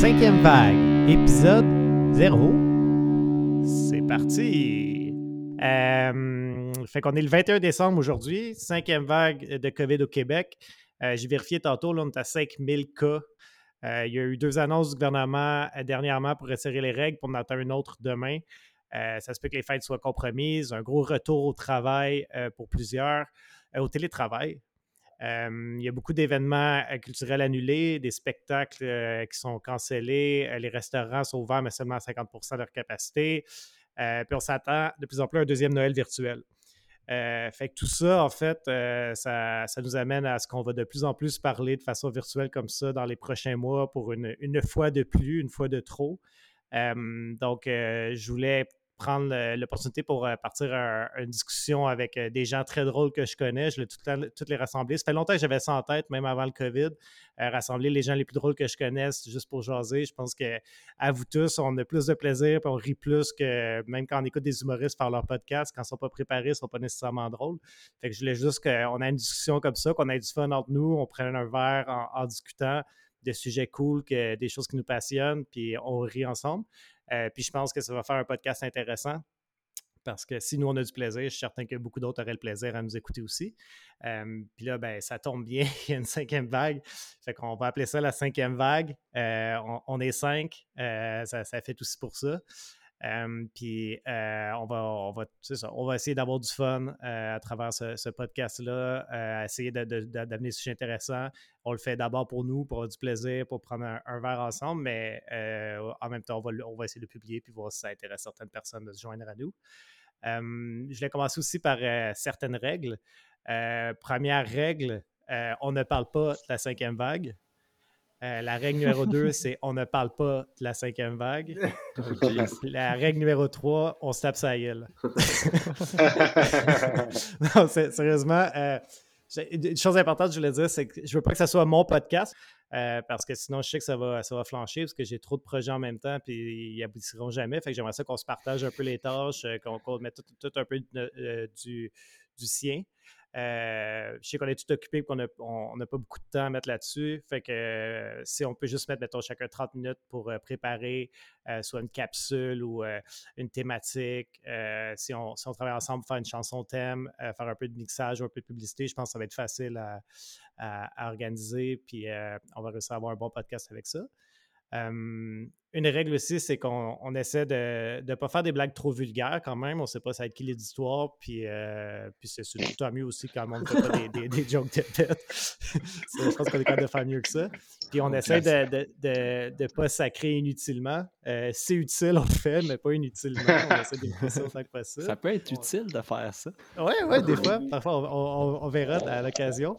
Cinquième vague, épisode 0. C'est parti. Euh, fait qu'on est le 21 décembre aujourd'hui, cinquième vague de COVID au Québec. Euh, J'ai vérifié tantôt, là, on est à 5000 cas. Euh, il y a eu deux annonces du gouvernement dernièrement pour resserrer les règles, pour en attendre une autre demain. Ça se peut que les fêtes soient compromises, un gros retour au travail pour plusieurs, au télétravail. Il y a beaucoup d'événements euh, culturels annulés, des spectacles euh, qui sont cancellés, euh, les restaurants sont ouverts, mais seulement à 50% de leur capacité. Puis on s'attend de plus en plus à un deuxième Noël virtuel. Fait que tout ça, en fait, ça, nous amène à ce qu'on va de plus en plus parler de façon virtuelle comme ça dans les prochains mois pour une, fois de plus, une fois de trop. Donc, je voulais prendre l'opportunité pour euh, partir un- une discussion avec euh, des gens très drôles que je connais. Je voulais tout le toutes les rassembler. Ça fait longtemps que j'avais ça en tête, même avant le COVID. euh, rassembler les gens les plus drôles que je connaisse juste pour jaser. Je pense que à vous tous, on a plus de plaisir puis on rit plus que même quand on écoute des humoristes faire leur podcast. Quand ils ne sont pas préparés, ils ne sont pas nécessairement drôles. Je voulais juste qu'on ait une discussion comme ça, qu'on ait du fun entre nous, on prenne un verre en, discutant de sujets cool, des choses qui nous passionnent, puis on rit ensemble. Euh, puis je pense que ça va faire un podcast intéressant. Parce que si nous, on a du plaisir, je suis certain que beaucoup d'autres auraient le plaisir à nous écouter aussi. Euh, puis là, ben, ça tombe bien, il y a une cinquième vague. Fait qu'on va appeler ça la cinquième vague. Euh, on, est cinq, ça, ça fait aussi pour ça. Puis euh, on, va, on, va, ça, on va essayer d'avoir du fun euh, à travers ce, podcast-là, euh, essayer d'amener des sujets intéressants. On le fait d'abord pour nous, pour avoir du plaisir, pour prendre un, verre ensemble, mais en même temps, on va, le- essayer de publier puis voir si ça intéresse certaines personnes de se joindre à nous. Je vais commencer aussi par certaines règles. Première règle, on ne parle pas de la cinquième vague. Euh, la règle numéro 2, c'est on ne parle pas de la cinquième vague. La règle numéro 3, on se tape sa gueule. non, sérieusement, euh, une chose importante, je voulais dire, c'est que je veux pas que ça soit mon podcast, euh, parce que sinon, je sais que ça va, ça va flancher, parce que j'ai trop de projets en même temps, puis ils aboutiront jamais. Fait que j'aimerais ça qu'on se partage un peu les tâches, qu'on mette tout, tout un peu de- euh, du, du sien. Euh, je sais qu'on est tout occupé, qu'on n'a pas beaucoup de temps à mettre là-dessus. Fait que euh, si on peut juste mettre, mettons, chacun 30 minutes pour euh, préparer soit une capsule ou une thématique, si, on, travaille ensemble, faire une chanson thème, faire un peu de mixage ou un peu de publicité, je pense que ça va être facile à, à- organiser. Puis on va réussir à avoir un bon podcast avec ça. Une règle aussi, c'est qu'on on essaie de ne pas faire des blagues trop vulgaires quand même. On ne sait pas ça va être qui l'éditoire. Puis, euh, puis c'est surtout mieux aussi quand monde ne fait pas des, des, des jokes de tête. Je pense qu'on est capable de faire mieux que ça. Puis on essaie de ne de, de, de pas sacrer inutilement. Euh, c'est utile, on le fait, mais pas inutilement. On essaie d'éviter ça autant que possible. Ça peut être utile de faire ça. Oui, oui, des fois. Parfois, on, on- on verra à l'occasion.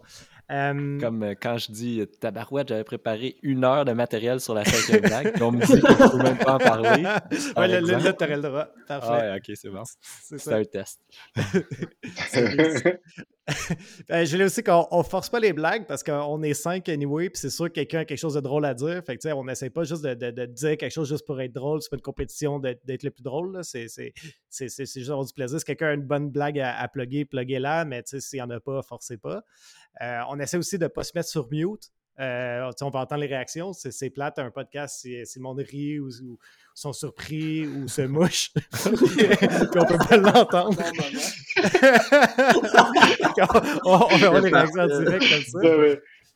Euh, Comme euh, quand je dis euh, tabarouette, j'avais préparé une heure de matériel sur la cinquième vague. puis on me dit je peux même pas en parler. ouais, là, exemple. là, t'aurais le droit. Parfait. Ah, ouais, ok, c'est bon. c'est un test. Euh, je voulais aussi qu'on on force pas les blagues parce qu'on est cinq anyway, puis c'est sûr que quelqu'un a quelque chose de drôle à dire. Fait que, tu sais, on n'essaie pas juste de, de- de dire quelque chose juste pour être drôle. C'est pas une compétition d'être le plus drôle. C'est juste avoir du plaisir. Si quelqu'un a une bonne blague à, à plugger, pluguez-la, mais tu sais, s'il n'y en a pas, forcez pas. Euh, on essaie aussi de ne pas se mettre sur mute. Euh, on va entendre les réactions. C'est c'est plate, un podcast, si, si le monde rit ou, ou sont surpris ou se mouche. puis on peut pas l'entendre. on, on va avoir des réactions en direct comme ça.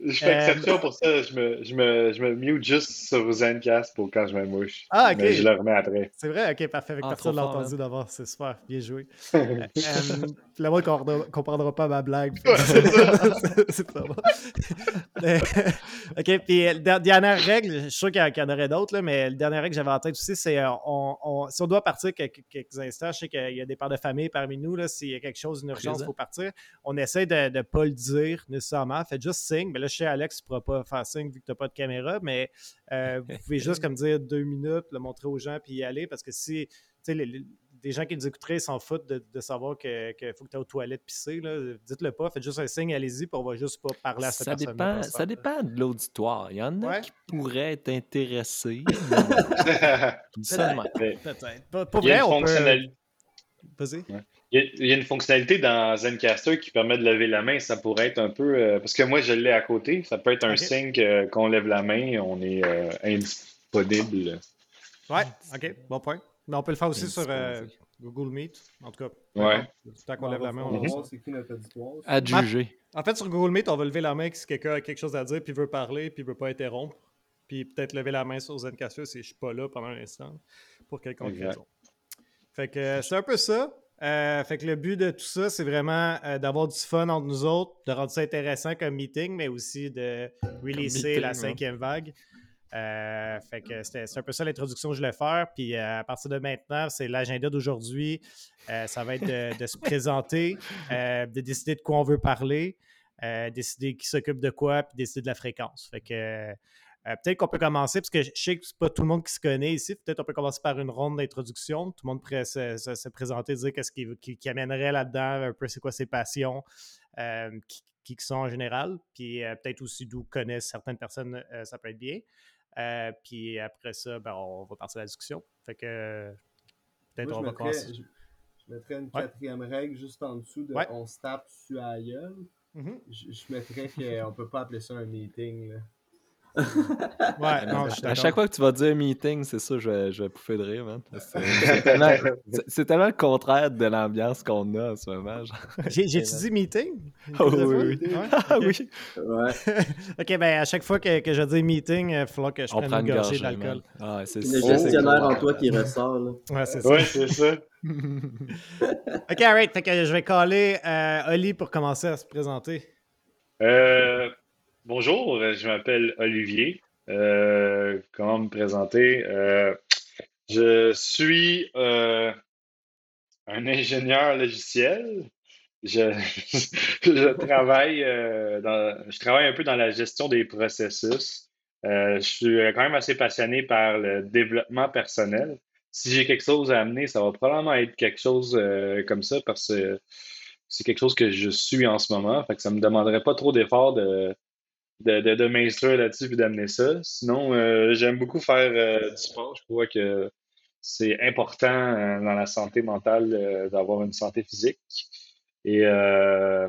Je fais Euh, exception pour ça. Je me, je, me, je me mute juste sur Zencast pour quand je me mouche. Ah, ok. Mais je le remets après. C'est vrai? Ok, parfait. Avec Ah, personne l'a entendu d'abord. C'est super. Bien joué. Euh, le monde comprendra, comprendra pas ma blague. c'est pas bon. Ok, puis euh, der- dernière règle, je suis sûr qu'il y, en- aurait d'autres, là, mais la dernière règle que j'avais en tête aussi, c'est euh, on, on- si on doit partir quelques, quelques instants, je sais qu'il y a des pères de famille parmi nous, là, s'il y a quelque chose, une urgence, il faut partir. On essaie de ne pas le dire nécessairement. Faites juste signe. Mais là, je sais, Alex, tu ne pourras pas faire signe vu que tu n'as pas de caméra, mais euh, vous pouvez juste comme dire deux minutes, le montrer aux gens, puis y aller. Parce que si, tu sais, les- gens qui nous écouteraient s'en foutent de, de savoir qu'il faut que tu aies aux toilettes pisser. là. Dites-le pas, faites juste un signe, allez-y, puis on va juste pas parler à cette Ça personne. dépend, ça dépend de l'auditoire. Il y en a Ouais. qui pourraient être intéressés. même. Mais Peut-être. Il, y a une y a- fonctionnalité dans Zencaster qui permet de lever la main. Ça pourrait être un peu. euh, parce que moi, je l'ai à côté. Ça peut être un signe que- qu'on lève la main. On est euh, indis- disponible. Ouais, ok, bon point. Mais on peut le faire aussi sur euh. Google Meet. En tout cas, Ouais. tant qu'on lève la main, on va lance. voir c'est qui notre auditoire. À juger. En fait, sur Google Meet, on va lever la main si quelqu'un a quelque chose à dire, puis veut parler, puis veut pas interrompre. Puis peut-être lever la main sur Zencaster si je suis pas là pendant un instant, pour quelconque raison. Fait que euh, c'est un peu ça. Euh, fait que le but de tout ça, c'est vraiment euh, d'avoir du fun entre nous autres, de rendre ça intéressant comme meeting, mais aussi de releaser la cinquième vague. Euh, fait que c'est un peu ça l'introduction que je voulais faire. Puis à partir de maintenant, c'est l'agenda d'aujourd'hui. Ça va être de, de se présenter, de décider de quoi on veut parler, décider qui s'occupe de quoi, puis décider de la fréquence. Fait que euh, peut-être qu'on peut commencer, parce que je sais que c'est pas tout le monde qui se connaît ici. Peut-être on peut commencer par une ronde d'introduction. Tout le monde pourrait se, se- se présenter, dire qu'est-ce qui, qui- qui amènerait là-dedans, un peu c'est quoi ses passions, euh, qui, qui sont en général, puis euh, peut-être aussi d'où connaissent certaines personnes, ça peut être bien. Puis après ça, ben, on va partir à la discussion. Fait que peut-être on va mettrais, commencer. je, je mettrais une Ouais. quatrième règle juste en dessous de Ouais. on se tape sur la gueule. Mhm. Je, je mettrais qu'on peut pas appeler ça un meeting. Là. Ouais, non, je suis à chaque fois que tu vas dire meeting, c'est ça, je vais, je vais pouffer de rire, man. C'est tellement, le contraire de l'ambiance qu'on a en ce moment. J'ai-tu dit meeting? Ah oui, fois? oui. Ouais, Ah ok. oui, Ouais. ok, ben à chaque fois que, que je dis meeting, il va falloir que je on prenne une gorgée gorgée d'alcool. Ah, c'est Le gestionnaire en toi qui ressort. Là. Ouais, c'est ça. Ouais, c'est ça. ok, alright. Fait que je vais caller euh, Oli pour commencer à se présenter. Euh, bonjour, je m'appelle Olivier. Euh, comment me présenter? Euh, je suis euh, un ingénieur logiciel. Je, travaille euh, un peu dans la gestion des processus. Euh, je suis quand même assez passionné par le développement personnel. Si j'ai quelque chose à amener, ça va probablement être quelque chose euh, comme ça parce que c'est quelque chose que je suis en ce moment. Fait ça me demanderait pas trop d'efforts de, de, de, de m'instruire là-dessus et d'amener ça. Sinon, euh, j'aime beaucoup faire euh, du sport. Je crois que c'est important euh, dans la santé mentale euh, d'avoir une santé physique. Et euh,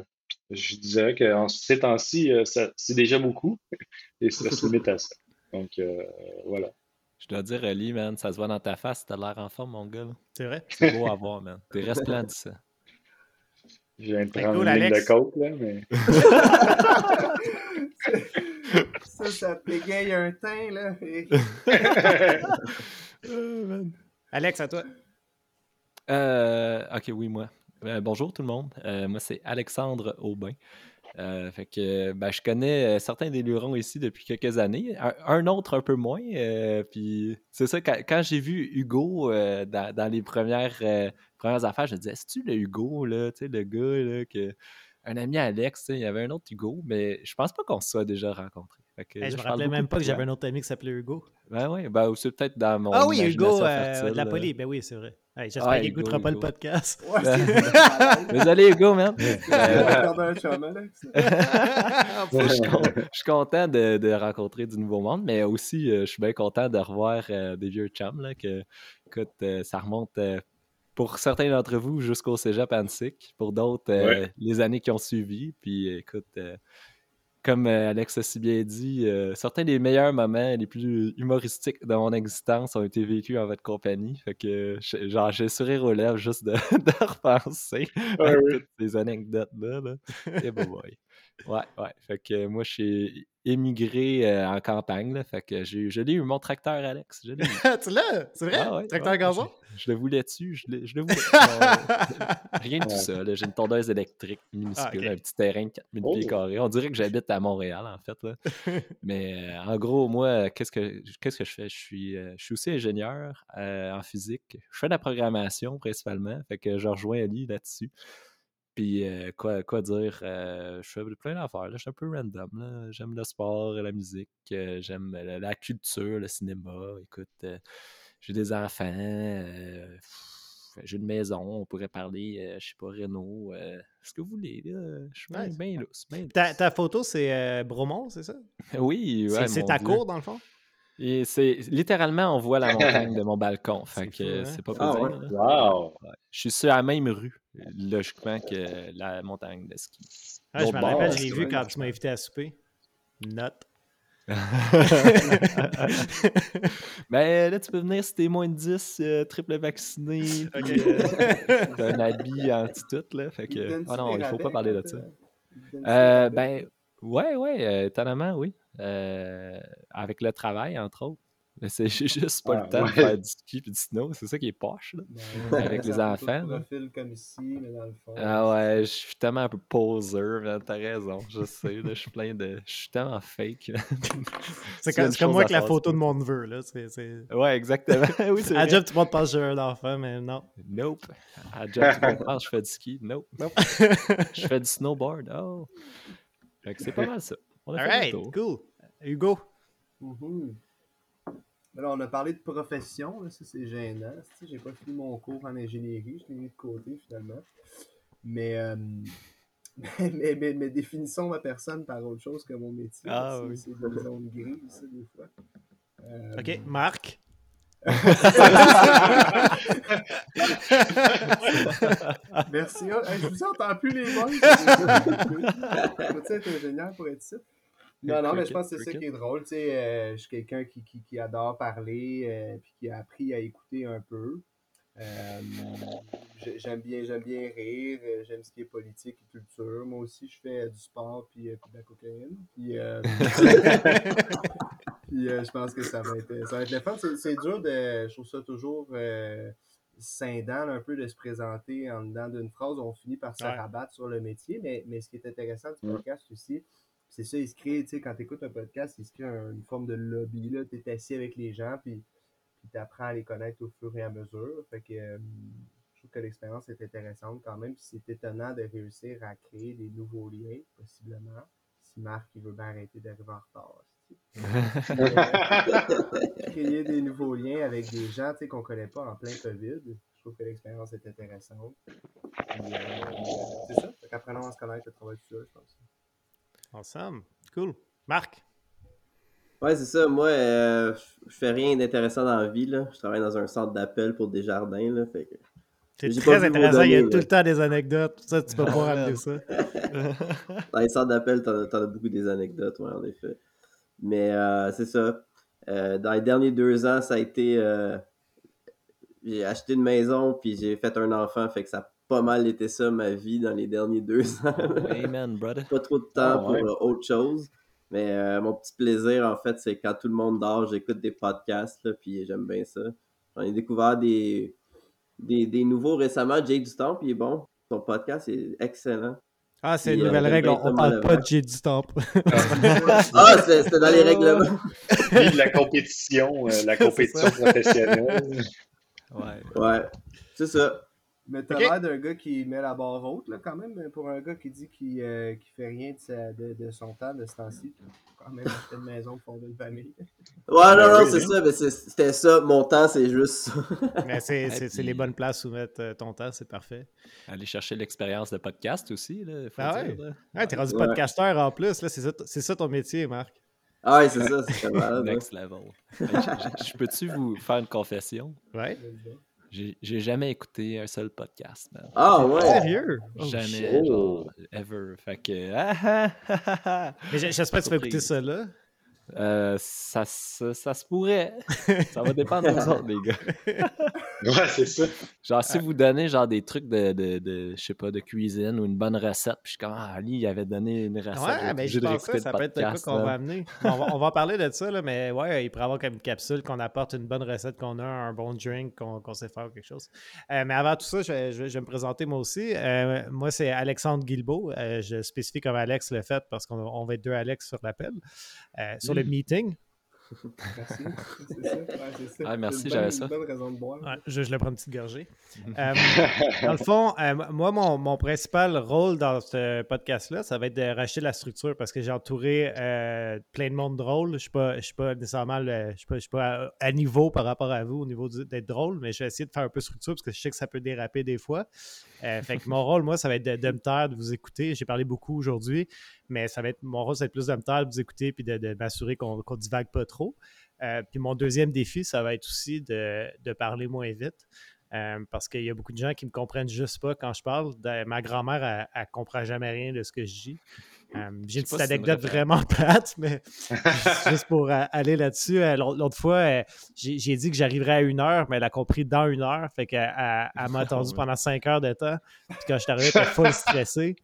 je dirais qu'en ces temps-ci, euh, c'est déjà beaucoup. Et ça se limite à ça. Donc, euh, voilà. Je dois dire, Ali, man, ça se voit dans ta face, t'as l'air en forme, mon gars. C'est vrai? C'est beau à voir, man. T'es resplendissant. Je viens de C'est prendre cool, une ligne de coke, là, mais... ça, ça pégaye un teint. Là. Et- Alex, à toi. Euh, ok, oui, moi. Euh, bonjour tout le monde. Euh, moi, c'est Alexandre Aubin. Euh, fait que ben, je connais certains des lurons ici depuis quelques années, un, un autre un peu moins. euh, puis c'est ça, quand, quand j'ai vu Hugo euh, dans, dans les premières, euh, premières affaires, je me disais, est-ce tu le Hugo, là, tu sais, le gars, là, que. Un ami Alex, il y avait un autre Hugo, mais je pense pas qu'on se soit déjà rencontrés. Que, Hey, là, je me rappelais même pas que j'avais un autre ami qui s'appelait Hugo. Ben oui, ben, c'est peut-être dans mon. ah oui, Hugo euh, de la police. Ben oui, c'est vrai. Hey, J'espère Ouais, qu'il Hugo, n'écoutera pas le podcast. Ouais, c'est Désolé, Hugo, man. Alex. je, suis con- je suis content de, de rencontrer du nouveau monde, mais aussi euh, je suis bien content de revoir euh, des vieux chums. Là, que, écoute, euh, ça remonte euh, pour certains d'entre vous jusqu'au cégep Annecy, pour d'autres euh, Ouais. les années qui ont suivi. Puis écoute, euh, comme euh, Alex a si bien dit, euh, certains des meilleurs moments les plus humoristiques de mon existence ont été vécus en votre compagnie. Fait que genre j'ai sourire aux lèvres juste de, de repenser à Ah oui. toutes ces anecdotes-là. Là. Eh boy, boy. Ouais, ouais. Fait que moi, je suis émigré euh, en campagne. Là, fait que j'ai, je l'ai eu, mon tracteur, Alex. Je l'ai eu. tu l'as? C'est vrai? Ah ouais, Tracteur ouais, gazon? Je, je le voulais dessus. Je, l'ai- je le voulais. Euh, rien de tout ça. là. J'ai une tondeuse électrique minuscule, Ah, ok. un petit terrain de 4000 pieds carrés. On dirait que j'habite à Montréal, en fait. Là. Mais euh, en gros, moi, qu'est-ce que, qu'est-ce que je fais? Je suis, euh, je suis aussi ingénieur en physique. Je fais de la programmation principalement. Fait que je rejoins Ali là-dessus. Puis euh, quoi, quoi dire? euh, je fais plein d'affaires. là. Je suis un peu random. là. J'aime le sport, la musique, euh, j'aime la, la culture, le cinéma. Écoute, euh, j'ai des enfants, euh, pff, j'ai une maison, on pourrait parler, euh, je sais pas, Renault, euh, ce que vous voulez. Là. Je suis bien bien Ta, ta photo, c'est euh, Bromont, c'est ça? Oui, C'est- ouais, c'est ta Dieu. cour, dans le fond? Et c'est littéralement, on voit la montagne de mon balcon. Fait C'est que fou, hein? c'est pas Ah pour ouais. dire, là. Wow! Je suis sur la même rue, logiquement, que la montagne de ski. Ah, je me rappelle, je l'ai vu quand tu m'as invité à souper. Note. ben là, tu peux venir si t'es moins de 10, euh, triple vacciné, puis euh, t'as un habit anti-tout, là. Fait que. Ah non, il faut pas parler de quand, ça. euh, Euh, ben, ouais, ouais, euh, étonnamment, oui. Euh, avec le travail, entre autres. Mais c'est j'ai juste pas Ah, le temps ouais. de faire du ski et du snow, c'est ça qui est poche, là. Ben, avec les enfants, là. comme ici, mais dans le fond. Ah ouais, je suis tellement un peu poseur, man, t'as raison, je sais, là, je suis plein de... Je suis tellement fake. C'est comme, moi avec la photo de mon neveu. Là. C'est. Ouais, exactement, oui, c'est À job, tu montres pas que j'ai un enfant, mais non. Nope. À job, tout le monde pense que je fais du ski. Nope. Je fais du snowboard. Oh. Fait que c'est pas mal ça. On a fait le Alright, tour. cool. Hugo. Mais là, on a parlé de profession, là, ça c'est gênant. J'ai pas fini mon cours en ingénierie, je l'ai mis de côté finalement. Mais, euh, mais, mais, mais, mais définissons ma personne par autre chose que mon métier. Ah c'est, oui. c'est des zones grises, ça, des fois. Euh, OK, Marc? Merci. Ah, hey, je vous entends plus les mots. Faut-tu être ingénieur pour être ici? Non, non, mais je pense que c'est ça qui est drôle. Tu sais, euh, je suis quelqu'un qui, qui, qui adore parler, euh, puis qui a appris à écouter un peu. Euh, j'ai- j'aime bien, j'aime bien rire, euh, j'aime ce qui est politique et culture. Moi aussi, je fais du sport puis, puis de la cocaïne. Puis, puis je pense que ça va être, ça va être le fun. C'est, dur de, je trouve ça toujours scindant un peu de se présenter en dedans d'une phrase. On finit par se Ouais. rabattre sur le métier, mais, mais ce qui est intéressant du podcast aussi, c'est ça, il se crée, tu sais, quand tu écoutes un podcast, il se crée un- une forme de lobby. Tu es assis avec les gens, puis tu apprends à les connaître au fur et à mesure. Fait que euh, je trouve que l'expérience est intéressante quand même. Puis c'est étonnant de réussir à créer des nouveaux liens, possiblement. Si Marc il veut bien arrêter d'arriver en retard. Euh, créer des nouveaux liens avec des gens tu sais, qu'on connaît pas en plein COVID. Je trouve que l'expérience est intéressante. Puis, euh, c'est ça. Fait qu'apprenons à se connaître, le travail tout seul, je pense. Awesome. Cool. Marc? Ouais, c'est ça. Moi, euh, je fais rien d'intéressant dans la vie. Là. Je travaille dans un centre d'appel pour des jardins. Là, fait que... C'est J'ai très intéressant. Il y a tout le temps des anecdotes. Ça, tu peux pas Ah, ramener ça. Dans les centres d'appel, t'en as, t'en as beaucoup des anecdotes, ouais, en effet. Mais euh, c'est ça. Euh, dans les derniers deux ans, ça a été. euh, j'ai acheté une maison, puis j'ai fait un enfant. Fait que ça pas mal été ça, ma vie, dans les derniers deux ans. Amen, brother. pas trop de temps Ah, pour ouais. euh, autre chose. Mais euh, mon petit plaisir, en fait, c'est quand tout le monde dort, j'écoute des podcasts, là, puis j'aime bien ça. J'en ai découvert des, des, des nouveaux récemment. Jake du Temple, il est bon. Son podcast est excellent. Ah, c'est une euh, nouvelle règle. On, parle pas de J du temple. Ah, c'était c'était dans les règlements. Vive la compétition, euh, la compétition professionnelle. Ouais. Ouais, c'est ça. Mais t'as Ok. l'air d'un gars qui met la barre haute, là, quand même, pour un gars qui dit qu'il euh, fait rien de, sa- de, de son temps, de ce temps-ci. Quand même acheté une maison pour fonder une famille. Ouais, non, Ben non, oui, c'est hein. ça. Mais c'était ça. Mon temps, c'est juste ça. Mais c'est, les bonnes places où mettre euh, ton temps. C'est parfait. Aller chercher l'expérience de podcast aussi, là, faut Ah dire. ouais? là. Ouais, t'es rendu Ouais. podcasteur en plus. Là, c'est, ça, c'est ça ton métier, Marc. Ah, ouais, c'est ça. C'est malade. Next level. Je peux-tu vous faire une confession? Ouais. J'ai jamais écouté un seul podcast, man. Ah, ouais. Sérieux? Oh, Jamais, shit. genre, ever. Fait que. ah, ah, ah, j'espère que tu vas écouter ça là. Euh, ça, se- ça se pourrait. Ça va dépendre de vous autres, les gars. Ouais, c'est ça. Genre, si vous donnez genre des trucs de, de, de je sais pas, de cuisine ou une bonne recette, puis je suis comme, ah, lui, il avait donné une recette. Ouais, mais je pense que ça peut être de quoi qu'on va amener. On va, on va en parler de ça, là, mais ouais, il pourrait avoir comme une capsule qu'on apporte une bonne recette qu'on a, un bon drink qu'on sait faire ou quelque chose. Euh, mais avant tout ça, je vais, je vais- je vais me présenter moi aussi. Euh, moi, c'est Alexandre Guilbeault. Euh, je spécifie comme Alex le fait parce qu'on on va être deux Alex sur l'appel, sur le meeting. Merci. C'est ça. Ouais, c'est ça. Ah, merci, j'avais ça. une bonne raison de boire. Ouais, je, je le prends une petite gorgée. Euh, dans le fond, euh, moi, mon, mon principal rôle dans ce podcast-là, ça va être de racheter la structure parce que j'ai entouré euh, plein de monde drôle. Je ne suis, pas- je suis pas nécessairement le- je suis pas, je suis pas à, à niveau par rapport à vous au niveau d'être drôle, mais je vais essayer de faire un peu structure parce que je sais que ça peut déraper des fois. Euh, fait que mon rôle, moi, ça va être de, de me taire, de vous écouter. J'ai parlé beaucoup aujourd'hui, mais ça va être mon rôle, ça va être plus de me taire, de vous écouter puis de, de m'assurer qu'on ne divague pas trop. Euh, puis mon deuxième défi, ça va être aussi de, de parler moins vite. Euh, parce qu'il y a beaucoup de gens qui me comprennent juste pas quand je parle. Ma grand-mère, elle, elle comprend jamais rien de ce que je dis. Euh, J'ai une petite si c'est anecdote vraiment plate, mais juste- pour aller là-dessus. l'autre fois, j'ai dit que j'arriverais à une heure, mais elle a compris dans une heure. Fait qu'elle elle- elle m'a attendu pendant cinq heures de temps. Puis quand je suis arrivé, elle était full stressée.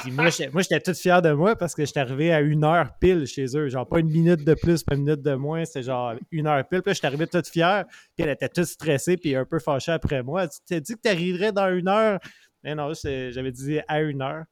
Puis moi, j'étais toute fier de moi parce que j'étais arrivé à une heure pile chez eux. Genre, pas une minute de plus, pas une minute de moins. C'était genre une heure pile. Puis j'étais arrivé toute fière. Puis elle était toute stressée, puis un peu fâchée après moi. Dit T'as dit que t'arriverais dans une heure? Mais non, c'est- j'avais dit à une heure.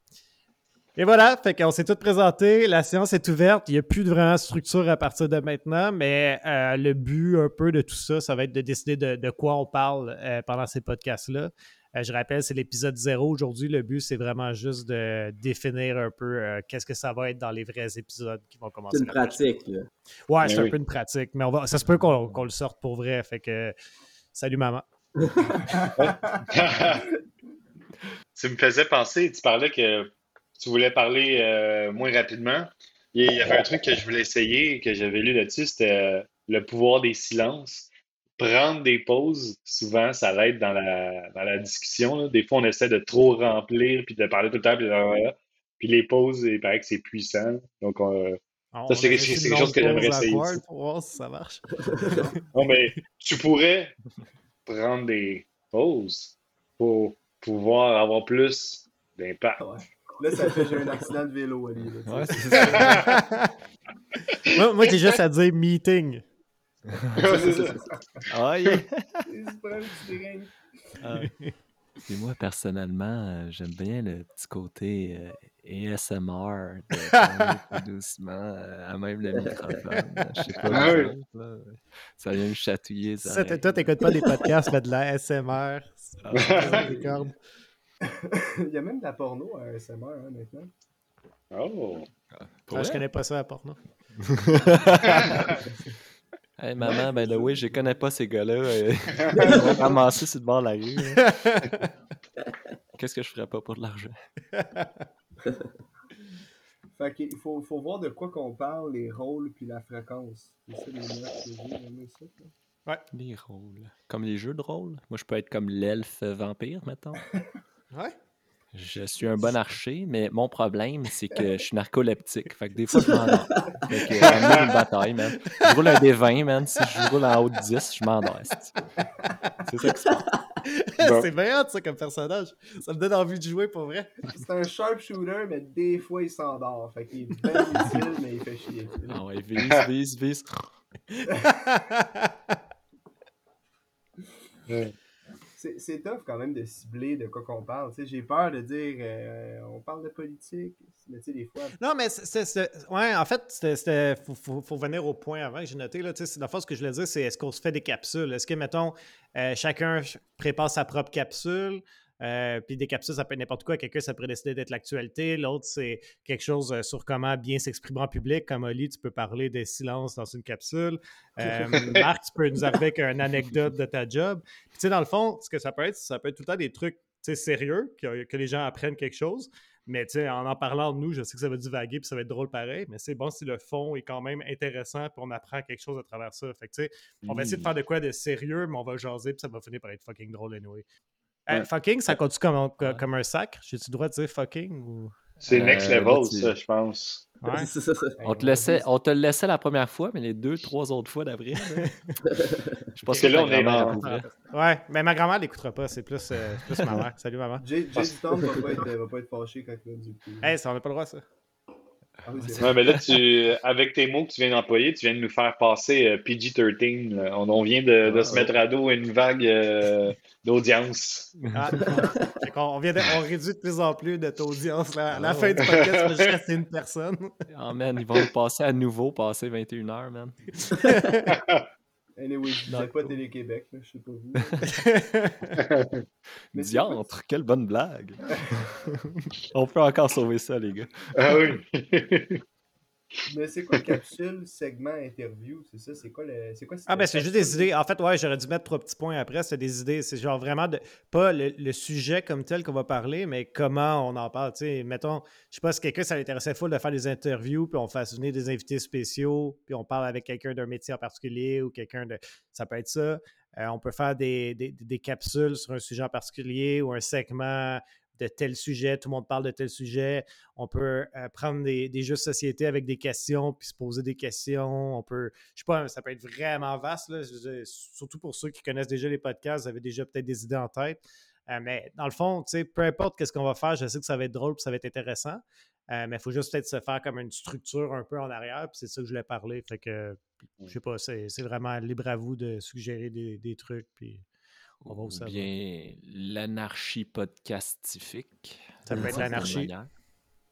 Et voilà, fait qu'on s'est tous présenté, la séance est ouverte, il n'y a plus de vraiment structure à partir de maintenant, mais euh, le but un peu de tout ça, ça va être de décider de, de quoi on parle euh, pendant ces podcasts-là. Euh, je rappelle, c'est l'épisode zéro aujourd'hui. Le but, c'est vraiment juste de définir un peu euh, qu'est-ce que ça va être dans les vrais épisodes qui vont commencer. C'est une pratique, là. Ouais, Ben c'est un peu une pratique, mais on va, ça se peut qu'on le sorte pour vrai. Fait que salut maman. tu me faisais penser, tu parlais que tu voulais parler euh, moins rapidement. Il y avait un truc que je voulais essayer, que j'avais lu là-dessus, c'était euh, le pouvoir des silences. Prendre des pauses, souvent, ça l'aide dans la, dans la discussion. là. Des fois, on essaie de trop remplir, puis de parler tout le temps, puis, puis les pauses, il paraît que c'est puissant. Donc, on- On- Ça, c'est quelque- chose que j'aimerais essayer. Pour voir si ça marche. Non, mais tu pourrais prendre des pauses pour pouvoir avoir plus d'impact. Ouais. Là, ça fait j'ai un accident de vélo, Ali. Ouais, moi, j'ai juste à dire meeting. Et moi, personnellement, euh, j'aime bien le petit côté euh, ASMR de parler tout doucement, euh, à même le microphone. Je sais pas, Ah oui. ça vient me chatouiller. Ça, toi, t'écoutes pas des podcasts, mais de la SMR. Ah, des cordes. Il y a même de la porno à ASMR hein, maintenant. Oh. pour Ah, je connais pas ça à porno. Hey, maman, ben là, oui, je connais pas ces gars-là. euh, Ils vont ramasser sur le bord de la rue. hein. Qu'est-ce que je ferais pas pour de l'argent? Fait qu'il faut, faut voir de quoi qu'on parle, les rôles puis la fréquence. C'est ça les ça. quoi. Les rôles. Comme les jeux de rôle? Moi, je peux être comme l'elfe vampire, mettons. Ouais. Je suis un bon archer, mais mon problème, c'est que je suis narcoleptique. Fait que des fois, je m'endors. Fait que, mener une bataille, man. Je roule un des 20, man. Si je roule en haut de 10, je m'endors. C'est ça qui se passe? C'est bien ça, comme personnage. Ça me donne envie de jouer pour vrai. C'est un sharpshooter, mais des fois il s'endort. Fait qu'il est bien utile, mais il fait chier. Ah ouais, vise, vise, vise. C'est c'est tough quand même de cibler de quoi qu'on parle. J'ai peur de dire euh, on parle de politique, mais tu sais, des fois. Non, mais c'est- Ouais, en fait, c'était. Faut, venir au point avant que j'ai noté. Là, le fond, ce que je voulais dire, c'est est-ce qu'on se fait des capsules? Est-ce que, mettons, euh, chacun ch- prépare sa propre capsule? Euh, puis des capsules, ça peut être n'importe quoi. Quelqu'un, ça pourrait décider d'être l'actualité. L'autre, c'est quelque chose euh, sur comment bien s'exprimer en public. Comme Oli, tu peux parler des silences dans une capsule. Euh, Marc, tu peux nous arriver avec une anecdote de ta job. Puis, tu sais, dans le fond, ce que ça peut être, ça peut être tout le temps des trucs sérieux, que, que les gens apprennent quelque chose. Mais tu sais, en en parlant de nous, je sais que ça va divaguer puis ça va être drôle pareil, mais c'est bon si le fond est quand même intéressant puis on apprend quelque chose à travers ça. Fait que tu sais, on va essayer de faire de quoi de sérieux, mais on va jaser puis ça va finir par être fucking drôle anyway. Euh, fucking, ça compte comme, comme, Ouais. comme un sac? J'ai-tu le droit de dire fucking ou? C'est next Euh, level, là, tu- ça, je pense. Ouais. C'est ça, ça. On te, laissait, on te le laissait la première fois, mais les deux, trois autres fois d'après. là, Je pense que là, on est approuverait. Ouais, mais ma grand-mère l'écoutera pas, c'est plus, euh, plus ma mère. Salut maman. Jay, Jay Storm va pas, être, va pas être fâché quand il va du coup. Hey, ça, on n'a pas le droit, ça. Ah oui, c'est Ouais, vrai. mais là, tu, avec tes mots que tu viens d'employer, tu viens de nous faire passer euh, PG-13. là. On, on vient de, de Ah, se mettre à dos une vague euh, d'audience. Ah, on, vient de, on réduit de plus en plus notre audience. Là. À la Ah fin ouais. du podcast, il va juste une personne. Ah, man, ils vont nous passer à nouveau, passer 21h, man. Anyway, je disais pas Télé-Québec, je sais pas vous. Mais Diantre, quelle bonne blague. On peut encore sauver ça, les gars. ah oui. Mais c'est quoi capsule, segment, interview? C'est ça? C'est quoi le. C'est quoi Ah ben c'est juste des idées. En fait, ouais, j'aurais dû mettre trois petits points après. C'est des idées. C'est genre vraiment de pas le, le sujet comme tel qu'on va parler, mais comment on en parle. Tu sais, mettons, je sais pas si quelqu'un ça l'intéressait full de faire des interviews, puis on fasse venir des invités spéciaux, puis on parle avec quelqu'un d'un métier en particulier ou quelqu'un de. Ça peut être ça. Euh, on peut faire des, des- des capsules sur un sujet en particulier ou un segment de tel sujet, tout le monde parle de tel sujet. On peut euh, prendre des, jeux de société avec des questions, puis se poser des questions. On peut, je sais pas, ça peut être vraiment vaste, surtout pour ceux qui connaissent déjà les podcasts, vous avez déjà peut-être des idées en tête. Euh, mais dans le fond, peu importe qu'est-ce qu'on va faire, je sais que ça va être drôle, puis ça va être intéressant. Euh, mais il faut juste peut-être se faire comme une structure un peu en arrière, puis c'est ça que je voulais parler. Fait que, je sais pas, c'est vraiment libre à vous de suggérer des, trucs, puis on va Ou bien l'anarchie podcastifique. Ça peut être l'anarchie.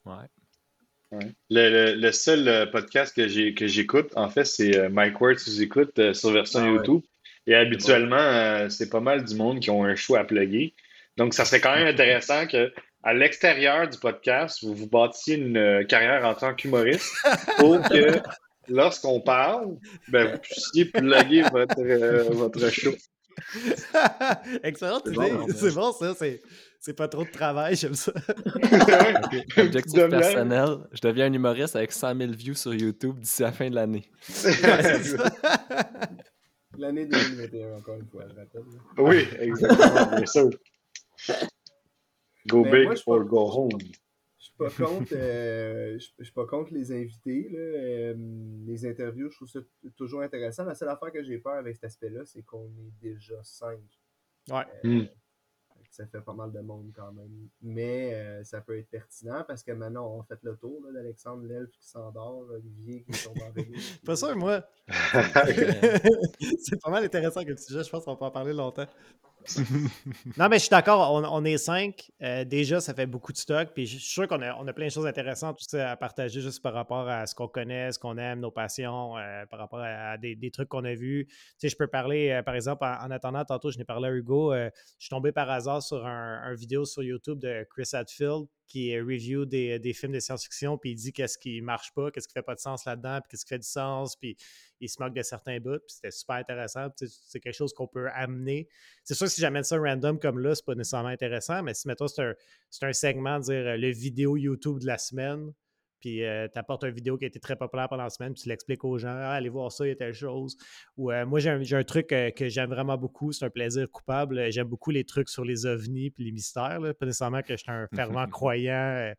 Ouais. Le, seul euh, podcast que j'écoute, en fait, c'est euh, Mike Ward sous écoute sur version ah YouTube. Et habituellement, c'est pas mal du monde qui ont un choix à plugger. Donc, ça serait quand même intéressant que à l'extérieur du podcast, vous vous bâtissiez une euh, carrière en tant qu'humoriste pour que lorsqu'on parle, ben, vous puissiez plugger votre, euh, votre show. Excellent C'est bon, ça. C'est pas trop de travail, j'aime ça. Objectif personnel, je deviens un humoriste avec 100 000 views sur YouTube d'ici la fin de l'année. l'année 2021, encore une fois, je rappelle. Oui, exactement, bien sûr. Go big or go home. Je suis pas contre, euh, je, suis pas contre les invités. Là. Euh, les interviews, je trouve ça toujours intéressant. La seule affaire que j'ai peur avec cet aspect-là, c'est qu'on est déjà cinq. Ouais. Euh, hmm. Ça fait pas mal de monde quand même. Mais ça peut être pertinent parce que maintenant, on fait le tour d'Alexandre Lelf qui s'endort, Olivier qui tombe en vélo. pas sûr, moi. c'est pas mal intéressant comme sujet. Je pense qu'on peut en parler longtemps. Non, mais je suis d'accord, on, est cinq. Euh, déjà, ça fait beaucoup de stock. Puis je suis sûr qu'on a, on a plein de choses intéressantes à partager juste par rapport à ce qu'on connaît, ce qu'on aime, nos passions, euh, par rapport à, des, trucs qu'on a vus. Tu sais, je peux parler, euh, par exemple, en, attendant, tantôt, je n'ai parlé à Hugo. je suis tombé par hasard sur un, vidéo sur YouTube de Chris Hadfield qui review des, des films de science-fiction, puis il dit qu'est-ce qui marche pas, qu'est-ce qui fait pas de sens là-dedans, puis qu'est-ce qui fait du sens, puis il se moque de certains bouts, puis c'était super intéressant. C'est quelque chose qu'on peut amener. C'est sûr que si j'amène ça random comme là, c'est pas nécessairement intéressant, mais si, mettons, c'est un, un, segment, dire euh, le vidéo YouTube de la semaine, puis euh, tu apportes une vidéo qui a été très populaire pendant la semaine, puis tu l'expliques aux gens, ah, allez voir ça, il y a telle chose. Ou euh, moi, j'ai un, truc euh, que j'aime vraiment beaucoup, c'est un plaisir coupable. J'aime beaucoup les trucs sur les ovnis puis les mystères. Pas nécessairement que je suis un fervent croyant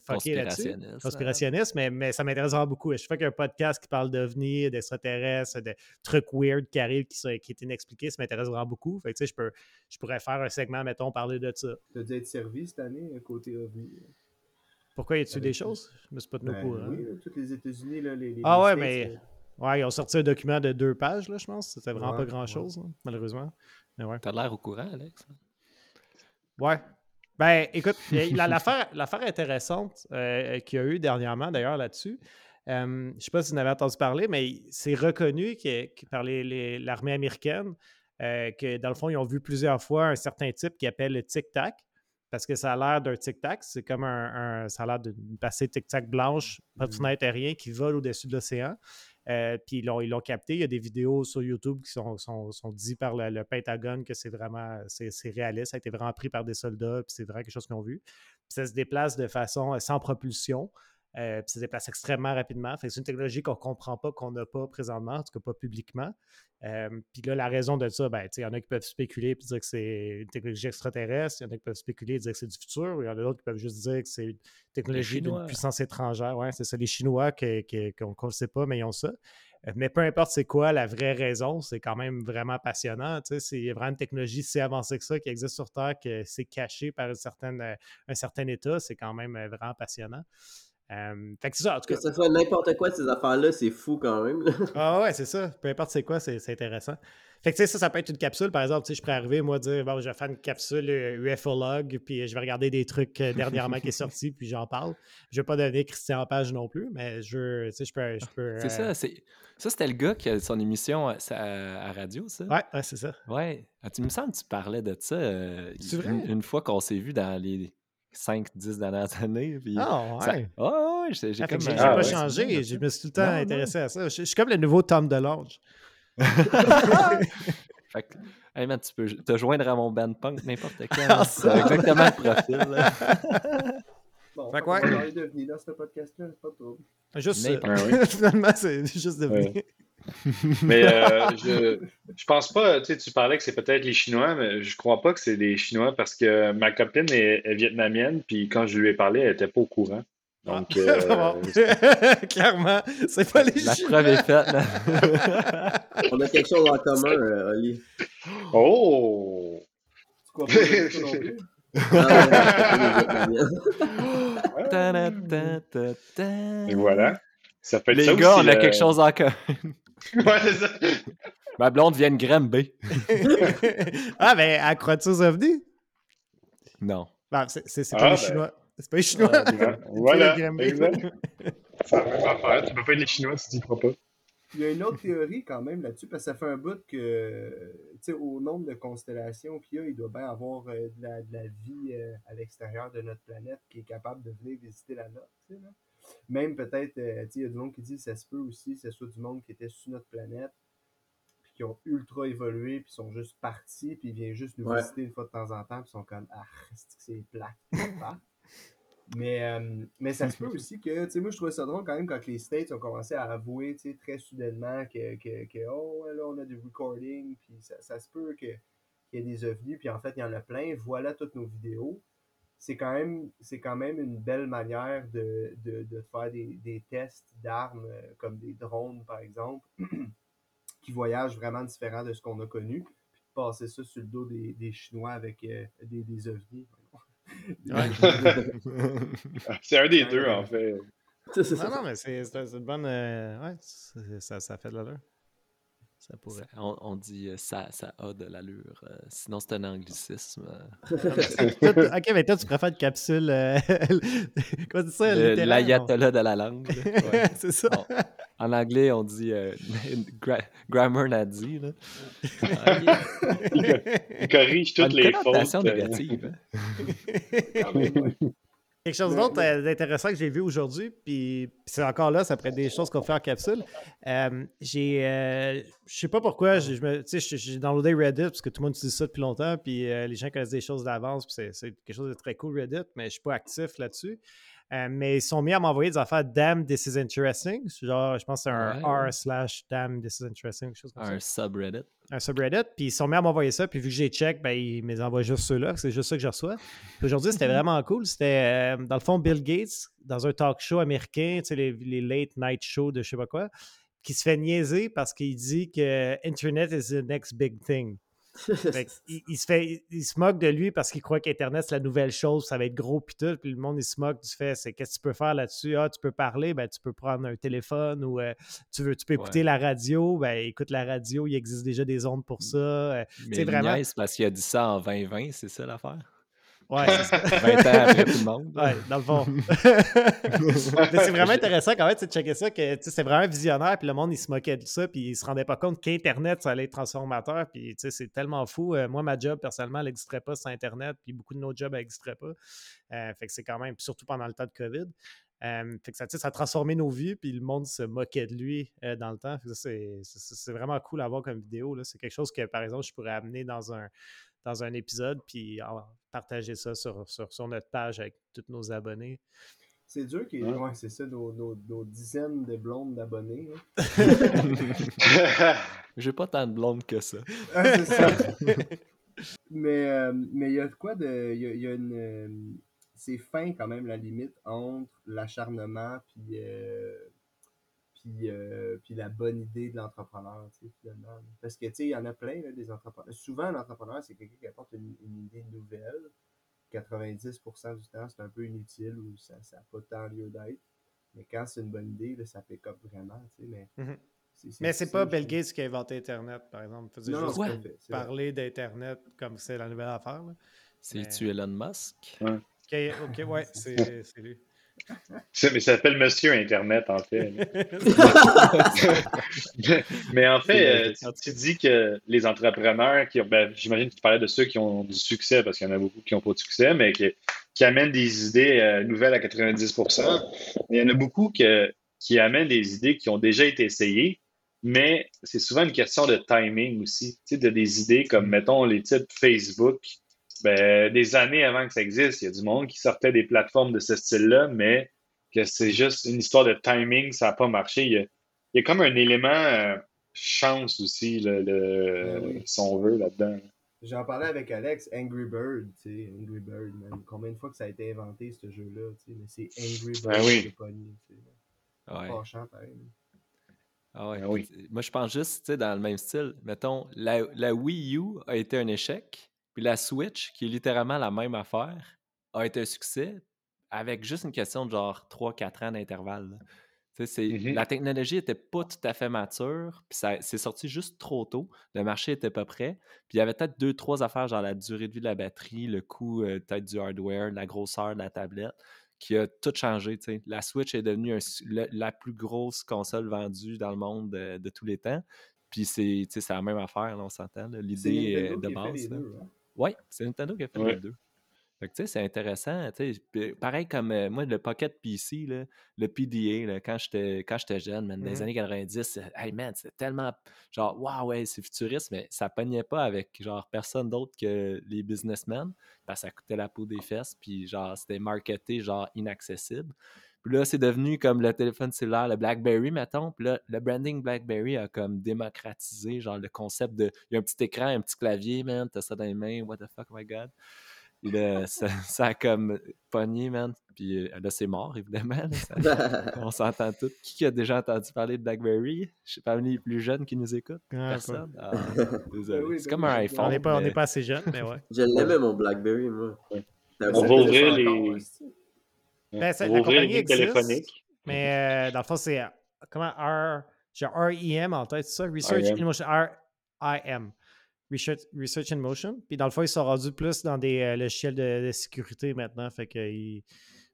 fucké là-dessus. Conspirationniste, mais, mais ça m'intéresse vraiment beaucoup. Je fais qu'un podcast qui parle d'ovnis, d'extraterrestres, de trucs weird qui arrivent, qui, sont, qui est inexpliqués, ça m'intéresse vraiment beaucoup. Fait que, je, peux, je pourrais faire un segment, mettons, parler de ça. Tu as dû être servi cette année côté ovnis. Pourquoi y a-t-il des choses? Je me suis pas tenu au ben courant. Oui, tous les États-Unis, là, les, Ah ouais, mais. Euh, ouais, ils ont sorti un document de deux pages, là, je pense. C'était vraiment pas grand-chose, malheureusement. Mais ouais. T'as l'air au courant, Alex. Ouais. Ben, écoute, l'affaire intéressante euh, qu'il y a eu dernièrement, d'ailleurs, là-dessus, euh, je ne sais pas si vous en avez entendu parler, mais c'est reconnu que, par l'armée américaine que, dans le fond, ils ont vu plusieurs fois un certain type qui appelle le tic-tac parce que ça a l'air d'un tic-tac. C'est comme un, ça a l'air d'une passée tic-tac blanche, pas de mmh fenêtre rien, qui vole au-dessus de l'océan. Euh, puis ils l'ont, capté. Il y a des vidéos sur YouTube qui sont, sont, dites par le, Pentagone que c'est vraiment c'est, réaliste. Ça a été vraiment pris par des soldats, puis c'est vraiment quelque chose qu'ils ont vu. Puis ça se déplace de façon sans propulsion. Euh, puis ça se déplace extrêmement rapidement. c'est une technologie qu'on ne comprend pas, qu'on n'a pas présentement, en tout cas pas publiquement. Euh, puis là, la raison de ça, ben, il y en a qui peuvent spéculer et dire que c'est une technologie extraterrestre, il y en a qui peuvent spéculer et dire que c'est du futur, il y en a d'autres qui peuvent juste dire que c'est une technologie d'une puissance étrangère. Ouais, c'est ça, les Chinois qu'on ne sait pas, mais ils ont ça. Euh, mais peu importe c'est quoi la vraie raison, c'est quand même vraiment passionnant. C'est vraiment une technologie si avancée que ça qui existe sur Terre, que c'est caché par une certaine, un certain état. C'est quand même vraiment passionnant. Euh, fait que c'est ça, en tout cas. Que ce soit n'importe quoi de ces affaires-là, c'est fou quand même. ah ouais, c'est ça. Peu importe c'est quoi, c'est intéressant. Fait que tu sais, ça, ça peut être une capsule, par exemple, tu sais, je pourrais arriver, moi, dire, bon, je vais faire une capsule UFOlog, puis je vais regarder des trucs euh, dernièrement qui est sorti, puis j'en parle. Je vais pas devenir Christian Page non plus, mais je, tu sais, je peux... Je peux c'est ça, c'est... Ça, c'était le gars qui a son émission à, à, radio, ça? Ouais, ouais c'est ça. Ouais. Ah, tu me semble que tu parlais de ça euh, une, une, fois qu'on s'est vu dans les 5-10 dernières années. Puis ah, ouais. oh, ouais, j'ai, ah, comme... J'ai pas changé. Je me suis tout le temps intéressé à ça. Je, suis comme le nouveau Tom DeLonge. fait que, hey man, tu peux te joindre à mon band punk n'importe quand. Ah, c'est exactement le profil. Bon, fait quoi? On va parler de dans ce podcast-là, c'est pas trop. Juste, euh, finalement, c'est juste devenu. Mais euh, je, je pense pas, tu sais, tu parlais que c'est peut-être les Chinois, mais je crois pas que c'est les Chinois parce que ma copine est, est vietnamienne, puis quand je lui ai parlé, elle était pas au courant. Donc, Ah, euh. Clairement, c'est pas les La Chinois. preuve est faite. On a quelque chose en commun, euh, Oli. oh! Ah. Et voilà. Ça peut être Les ça gars, aussi, on a quelque chose en commun. ouais, c'est ça. Ma blonde vient de Granby. ah, ben, à crois-tu aux ovnis? Non. Ben, c'est c'est- c'est Ah, pas les ben. Chinois. C'est pas les Chinois. Ah, Voilà. La même affaire. Tu peux pas être les Chinois si tu n'y crois pas. Il y a une autre théorie quand même là-dessus, parce que ça fait un bout que, tu sais, au nombre de constellations qu'il y a, il doit bien avoir euh, de, la, de la vie euh, à l'extérieur de notre planète qui est capable de venir visiter la nôtre. tu sais, là. Même peut-être, euh, il y a du monde qui dit que ça se peut aussi, que ce soit du monde qui était sur notre planète, puis qui ont ultra évolué, puis sont juste partis, puis ils viennent juste nous Ouais. visiter une fois de temps en temps, puis sont comme, ah, c'est c'est partent. Mais, euh, mais ça se peut aussi que, tu sais, moi je trouvais ça drôle quand même quand les States ont commencé à avouer, tu sais, très soudainement que, que, que, oh, là, on a des recordings, puis ça, ça se peut que- qu'il y ait des ovnis, puis en fait, il y en a plein, voilà toutes nos vidéos. C'est quand même, c'est quand même une belle manière de, de, de faire des, des tests d'armes, euh, comme des drones, par exemple, qui voyagent vraiment différents de ce qu'on a connu, puis de passer ça sur le dos des, des Chinois avec euh, des, des ovnis. Ouais. C'est un des deux, en fait. non, non, mais c'est une bonne. euh, ouais, ça, ça fait de l'allure. Ça pourrait. Ça- on, on dit euh, ça, ça a de l'allure. euh, sinon, c'est un anglicisme. euh. Toi- ok, mais toi, tu préfères une capsule. euh, ça? L'ayatollah de la langue. Ouais. c'est ça. Bon. En anglais, on dit euh, gra- grammar nazi. Là. Ah, il- Il corrige a toutes les fautes. négative. hein. Quelque chose d'autre euh, d'intéressant que j'ai vu aujourd'hui, puis puis c'est encore là, ça pourrait être des choses qu'on fait en capsule. Euh, j'ai, euh, je sais pas pourquoi, je me- tu sais, j'ai downloadé Reddit parce que tout le monde utilise ça depuis longtemps, puis euh, les gens connaissent des choses d'avance, puis c'est, c'est quelque chose de très cool Reddit, mais je suis pas actif là-dessus. Euh, mais ils sont mis à m'envoyer des affaires Damn, this is interesting. Genre, je pense que c'est un Ouais. R slash Damn, this is interesting, quelque chose comme ça Un subreddit. un subreddit, puis ils sont mis à m'envoyer ça, puis vu que j'ai check, ben, ils me envoient juste ceux-là, c'est juste ça que je reçois. Aujourd'hui, c'était vraiment cool. C'était, euh, dans le fond, Bill Gates, dans un talk show américain, tu sais, les, les late night shows de je sais pas quoi, qui se fait niaiser parce qu'il dit que Internet is the next big thing. Il, il se fait, il, se moque de lui parce qu'il croit qu'Internet, c'est la nouvelle chose, ça va être gros pis tout. Puis le monde, il se moque du fait, c'est qu'est-ce que tu peux faire là-dessus? Ah, tu peux parler, ben tu peux prendre un téléphone ou euh, tu veux, tu peux écouter Ouais. la radio, ben écoute la radio, il existe déjà des ondes pour ça. euh, Mais C'est il vraiment- parce qu'il a dit ça en 2020, c'est ça l'affaire? Ouais, c'est ça. 20 ans après tout le monde. Ouais, dans le fond. Mais c'est vraiment intéressant quand même de checker ça, que c'est vraiment visionnaire, puis le monde il se moquait de ça, puis il se rendait pas compte qu'Internet, ça allait être transformateur, puis c'est tellement fou. Euh, moi, ma job, personnellement, elle n'existerait pas sans Internet, puis beaucoup de nos jobs n'existeraient pas. Euh, fait que c'est quand même, surtout pendant le temps de COVID. Euh, fait que ça, ça a transformé nos vies, puis le monde se moquait de lui euh, dans le temps. C'est- vraiment cool à voir comme vidéo. C'est quelque chose que, par exemple, je pourrais amener dans un, dans un épisode, puis en- partager ça sur, sur, sur notre page avec tous nos abonnés. C'est dur qu'il Ouais. ouais, c'est ça, nos, nos- nos dizaines de blondes d'abonnés. là. J'ai pas tant de blondes que ça. Ah, c'est ça. mais euh, mais il y a de quoi de. Il y a, il y a une. euh, c'est fin quand même la limite entre l'acharnement puis, euh, puis, euh, puis la bonne idée de l'entrepreneur, tu sais, finalement. Parce que, tu sais, il y en a plein, là, des entrepreneurs. Souvent, un entrepreneur, c'est quelqu'un qui apporte une, une idée nouvelle. 90% du temps, c'est un peu inutile ou ça n'a pas tant lieu d'être. Mais quand c'est une bonne idée, là, ça pick up vraiment, tu sais. Mais Mhm. c'est Mais c'est pas Bill. Gates qui a inventé Internet, par exemple. Il faisait Non, juste c'est vrai. parler d'Internet comme c'est la nouvelle affaire. là. C'est-tu Elon Musk? Ok, ok, ouais, c'est c'est lui. Mais ça s'appelle Monsieur Internet, en fait. Mais en fait, euh, tu, tu dis que les entrepreneurs qui ben, j'imagine que tu parlais de ceux qui ont du succès, parce qu'il y en a beaucoup qui n'ont pas de succès, mais qui, qui amènent des idées euh, nouvelles à 90%. Mais il y en a beaucoup que- qui amènent des idées qui ont déjà été essayées, mais c'est souvent une question de timing aussi. Tu sais, de des idées comme, mettons, les types Facebook. Ben, des années avant que ça existe, il y a du monde qui sortait des plateformes de ce style-là, mais que c'est juste une histoire de timing, ça n'a pas marché. Il y a, il y a comme un élément euh, chance aussi, le, le- Ben oui. si on veut, là-dedans. J'en parlais avec Alex, Angry Bird, tu sais, Angry Bird, man. Combien de fois que ça a été inventé, ce jeu-là, tu sais, mais c'est Angry Bird Ben oui. pogné, tu sais. Ouais. Fâchant, pareil. Ah ouais. Ah oui. Puis, Moi, je pense juste, tu sais, dans le même style. Mettons, la, la Wii U a été un échec, puis la Switch, qui est littéralement la même affaire, a été un succès avec juste une question de genre 3-4 ans d'intervalle. Mhm. La technologie n'était pas tout à fait mature, puis ça c'est sorti juste trop tôt. Le marché était pas prêt. Puis il y avait peut-être deux, trois affaires, genre la durée de vie de la batterie, le coût euh, peut-être du hardware, la grosseur de la tablette, qui a tout changé. La Switch est devenue un su- le- la plus grosse console vendue dans le monde de, de tous les temps. Puis c'est la même affaire, là, on s'entend. L'idée euh, de base. Oui, c'est Nintendo qui a fait Ouais. les deux. Fait que, tu sais, c'est intéressant. tu sais, puis Pareil comme euh, moi, le Pocket PC, là, le PDA, là, quand j'étais quand j'étais jeune, man, dans les Mhm. années 90, euh, hey man, c'était tellement genre, waouh, ouais, c'est futuriste, mais ça pognait pas avec genre personne d'autre que les businessmen, parce que ça coûtait la peau des fesses, puis genre, c'était marketé genre inaccessible. Puis là, c'est devenu comme le téléphone cellulaire, le BlackBerry, mettons. Puis là, le branding BlackBerry a comme démocratisé, genre, le concept de. Il y a un petit écran, un petit clavier, man, t'as ça dans les mains, what the fuck, oh my god. Puis là, ça, ça a comme pogné, man. Puis euh, là, c'est mort, évidemment. là, ça- on s'entend tous. Qui a déjà entendu parler de BlackBerry? Je sais pas, les plus jeunes qui nous écoutent. Ah, Personne? Ah, désolé. Oui, c'est comme un iPhone. On n'est pas, mais- assez jeune, mais ouais. Je l'aimais, mon Blackberry, moi. On va ouvrir encore, les-. Ben, ça- On la compagnie existe. Mais euh, dans le fond, c'est. euh, Comment R. J'ai REM en tête, c'est ça? Research in Motion. RIM. Research, Research in Motion. Puis dans le fond, ils sont rendus plus dans des euh, logiciels de, de sécurité maintenant. Fait que. ils-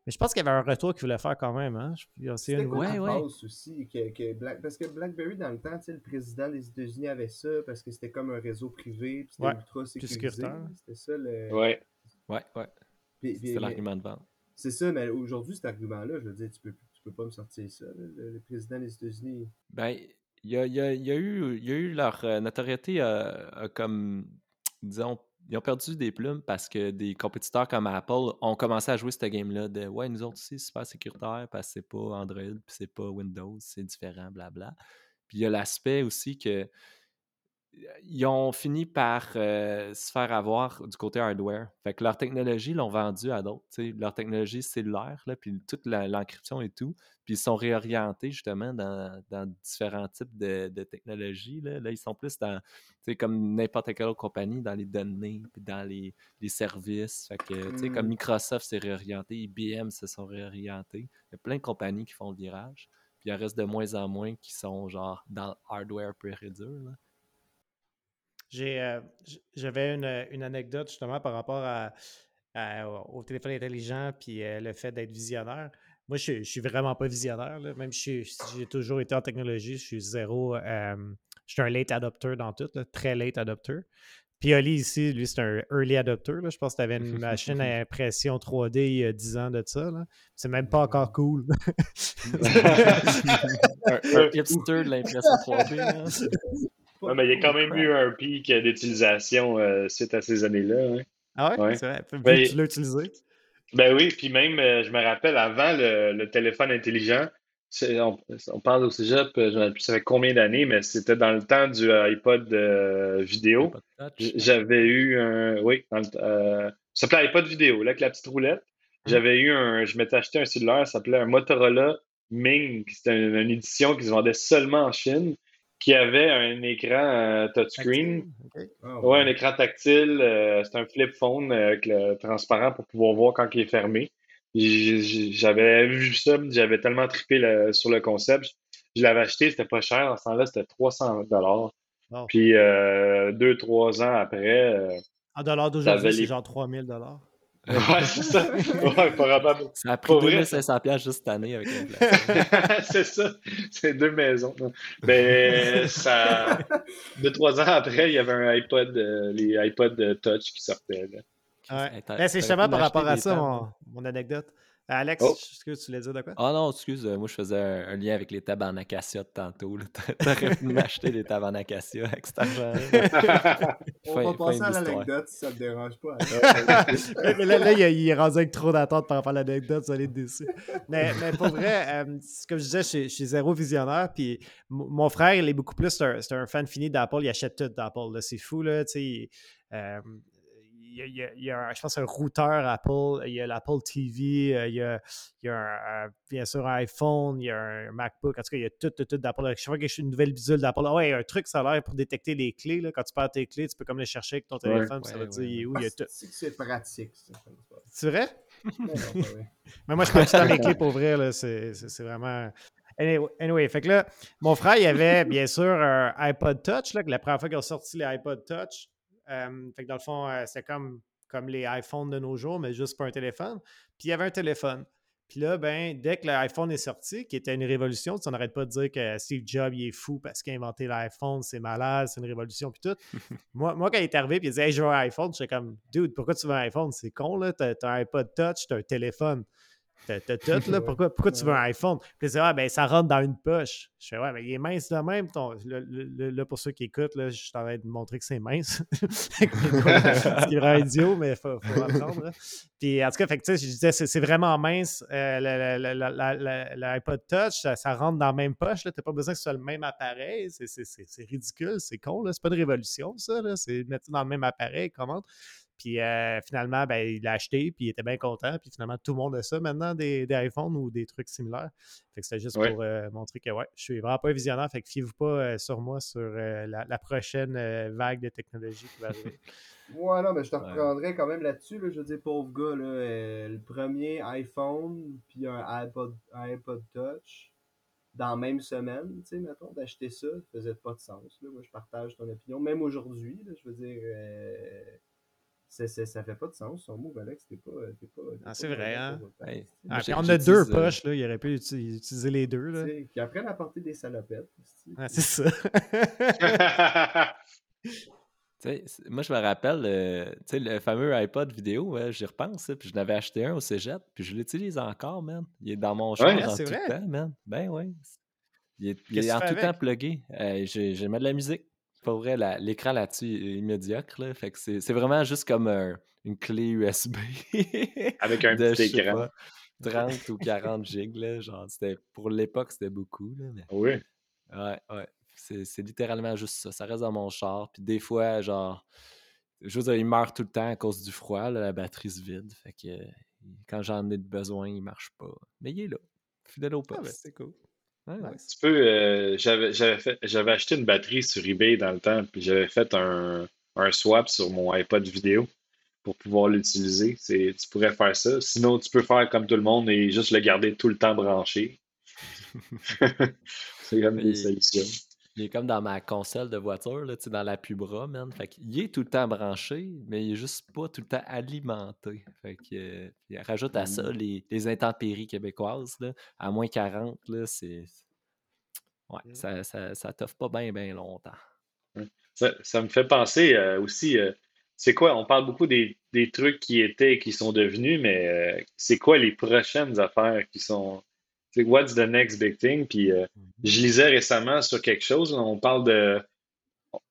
Mais je pense qu'il y avait un retour qu'ils voulaient faire quand même. Hein? Je- il y a aussi un C'était nouveau- quoi Ouais, ouais. aussi que, que Black- Parce que BlackBerry, dans le temps, tu sais, le président des États-Unis avait ça parce que c'était comme un réseau privé, puis c'était Ouais, ultra sécurisé. sécuritaire. C'était ça le. Ouais. Ouais, ouais. C'est mais- l'argument de vente. C'est ça, mais aujourd'hui, cet argument-là, je veux dire, tu peux, tu peux pas me sortir ça. Le, président des États-Unis. Ben, il y a, y y a eu, y a eu leur euh, notoriété a comme, disons, ils ont perdu des plumes parce que des compétiteurs comme Apple ont commencé à jouer ce game-là de ouais, nous autres aussi, c'est super sécuritaire parce que c'est pas Android puis c'est pas Windows, c'est différent, blabla. Puis il y a l'aspect aussi que ils ont fini par euh, se faire avoir du côté hardware. Fait que leur technologie l'ont vendu à d'autres. Leur technologie cellulaire, là, puis toute l'encryption et tout. Puis ils sont réorientés justement dans, dans différents types de, de technologies. Là. Là, ils sont plus dans, comme n'importe quelle autre compagnie, dans les données, puis dans les, les services. Fait que, comme Mm. Microsoft s'est réorienté, IBM se sont réorientés. Il y a plein de compagnies qui font le virage. Puis il en reste de moins en moins qui sont genre dans le hardware pur et dur. là. J'ai, euh, j'avais une, une anecdote justement par rapport à, à- au téléphone intelligent puis euh, le fait d'être visionnaire. Moi, je, suis- je suis vraiment pas visionnaire. là. Même si j'ai toujours été en technologie, je suis zéro. euh, je suis un late adopter dans tout, là, très late adopter. Puis Ali ici, lui, c'est un early adopter. là. Je pense que tu avais une machine à impression 3D il y a 10 ans de ça. C'est même pas encore cool. un, un hipster de l'impression 3D. Ouais, mais il y a quand même eu un pic d'utilisation euh, suite à ces années-là. hein. ah ouais? Ouais. C'est vrai. Ben, tu l'as utilisé. Ben oui, puis même, euh, je me rappelle, avant le, le téléphone intelligent, on, on parle au cégep, euh, je ça fait combien d'années, mais c'était dans le temps du euh, iPod euh, vidéo. J'avais eu un. Oui, dans le, euh, ça s'appelait iPod vidéo, là, avec la petite roulette. J'avais eu un. Je m'étais acheté un cellulaire, ça s'appelait un Motorola Ming. C'était une, une édition qui se vendait seulement en Chine, qui avait un écran euh, touchscreen. Ok. Ah, Ouais, un écran tactile. euh, c'est un flip phone euh, avec le transparent pour pouvoir voir quand il est fermé. J'avais vu ça, j'avais tellement trippé le- sur le concept. Je, je l'avais acheté, c'était pas cher. En ce temps-là, c'était 300 dollars. Puis euh, deux, trois ans après, euh, En dollars d'aujourd'hui, avait c'est les- genre 3000 dollars. Ouais, c'est ça. Ouais, probablement. Ça a pris Pas vrai, 2500 piastres juste cette année avec c'est ça. C'est deux maisons. Mais ça, deux, trois ans après, il y avait un iPod, euh, les iPod Touch qui sortaient. là. Ouais. Ben, c'est justement par rapport à ça, mon, mon anecdote. Alex, Oh. que tu voulais dire de quoi? Ah non, excuse, euh, moi je faisais un, un lien avec les tables en acacia de tantôt. T'aurais pu m'acheter des tables en acacia avec cet. On Fin- va passer à l'anecdote si ça te dérange pas. Mais là, là, il, est- il est rendu avec trop d'attente par rapport à l'anecdote, vous allez être déçus. Mais, mais pour vrai, euh, c'est comme je disais, je suis- je suis zéro visionnaire. Puis mon frère, il est beaucoup plus, c'est un, fan fini d'Apple. Il achète tout d'Apple. C'est fou, là. Tu sais, euh, y a, il y a- il y a un- je pense, un routeur Apple. Il y a l'Apple TV. euh, Il y a, il y a un, bien sûr un iPhone. Il y a un MacBook. En tout cas, il y a tout, tout, tout d'Apple. Chaque fois que je suis une nouvelle bidule d'Apple, ah ouais, un truc, ça a l'air pour détecter les clés. Là. Quand tu perds tes clés, tu peux comme les chercher avec ton téléphone. ça va Ouais, dire ouais, il est où. Il y a tout. C'est que c'est pratique, ça. C'est vrai? Non, non, pas vrai. Mais moi, je pense que mes clés pour vrai, là, c'est, vraiment. Anyway, anyway, fait que là, mon frère, il avait bien sûr un iPod Touch, là, que la première fois qu'ils ont sorti les iPod Touch. Euh, fait que dans le fond, euh, c'était comme, comme les iPhones de nos jours, mais juste pour un téléphone. Puis il y avait un téléphone. Puis là, ben, dès que l'iPhone est sorti, qui était une révolution, on n'arrête pas de dire que Steve Jobs, il est fou parce qu'il a inventé l'iPhone, c'est malade, c'est une révolution, puis tout. moi, moi, quand il est arrivé, puis il disait, hey, je veux un iPhone, j'étais comme, dude, pourquoi tu veux un iPhone? C'est con, là, t'as, t'as un iPod Touch, t'as un téléphone. T'as, tout, là, pourquoi, pourquoi tu veux un iPhone? Puis disait, ah, ben, ça rentre dans une poche. Je fais, ouais, mais il est mince de même. Ton... Là, là, là, pour ceux qui écoutent, là, je suis en train de montrer que c'est mince. c'est vraiment idiot, mais il faut, faut là. Puis en tout cas, fait que, je disais, c'est, c'est vraiment mince. Euh, L'iPod Touch, ça, ça rentre dans la même poche. Tu n'as pas besoin que ce soit le même appareil. C'est, c'est- c'est- c'est ridicule, c'est con. Là. C'est pas une révolution, ça. Là. C'est mettre dans le même appareil, commande. Puis euh, finalement, ben, il l'a acheté, puis il était bien content. Puis finalement, tout le monde a ça maintenant, des, des iPhones ou des trucs similaires. Fait que c'était juste Ouais. pour euh, montrer que ouais, je suis vraiment pas un visionnaire. Fait que fiez-vous pas euh, sur moi sur euh, la, la prochaine euh, vague de technologie qui va arriver. Ouais, non, mais je te Ouais. reprendrais quand même là-dessus. Là, je veux dire, pauvre gars, là, euh, le premier iPhone, puis un iPod, un iPod Touch, dans la même semaine, tu sais, mettons, d'acheter ça, ça faisait pas de sens. Là. Moi, je partage ton opinion. Même aujourd'hui, je veux dire, euh, c'est, c'est- ça fait pas de sens. Son move, Alex, t'es pas. T'es pas Ah, c'est vrai, hein? Hey, place, Ah, puis on a deux euh, poches, là. Il aurait pu uti- utiliser les deux. Là. Qui apprennent à porter des salopettes. Ah, c'est ça. Moi, je me rappelle, euh, tu sais, le fameux iPod vidéo, euh, j'y repense, là, puis je n'avais acheté un au cégep, puis je l'utilise encore, man. Il est dans mon char Ouais. Ah, en tout vrai? temps, man. Ben oui. Il est, il en tout temps plugué. Euh, j'ai, j'ai mis de la musique. Pas vrai, l'écran là-dessus est médiocre, là. Fait que c'est, vraiment juste comme un- une clé USB. Avec un de, petit écran. pas, 30 ou 40 gigs, là. Genre, c'était, pour l'époque, c'était beaucoup, là. Mais... Oui. Ouais, ouais. C'est, littéralement juste ça. Ça reste dans mon char. Puis des fois, genre, je veux dire, il meurt tout le temps à cause du froid. là, la batterie se vide. Fait que euh, quand j'en ai besoin, il marche pas. Mais il est là. Fidèle au Ah, ben, poste. c'est cool. Ouais, ouais. Nice. Tu peux, euh, j'avais, acheté une batterie sur eBay dans le temps, puis j'avais fait un, un swap sur mon iPod vidéo pour pouvoir l'utiliser. Tu pourrais faire ça. Sinon, tu peux faire comme tout le monde et juste le garder tout le temps branché. C'est comme des solutions. Il est comme dans ma console de voiture, là, tu sais, dans la pubra, man. Fait qu'il est tout le temps branché, mais il est juste pas tout le temps alimenté. Fait que, euh, il rajoute à ça les, les intempéries québécoises, là. À moins 40, là, c'est... Ouais, Mm. ça, ça, ça t'offre pas bien, bien longtemps. Ça, ça me fait penser euh, aussi, euh, c'est quoi, on parle beaucoup des, des trucs qui étaient et qui sont devenus, mais euh, c'est quoi les prochaines affaires qui sont, what's the next big thing? Puis euh, je lisais récemment sur quelque chose, là, on parle de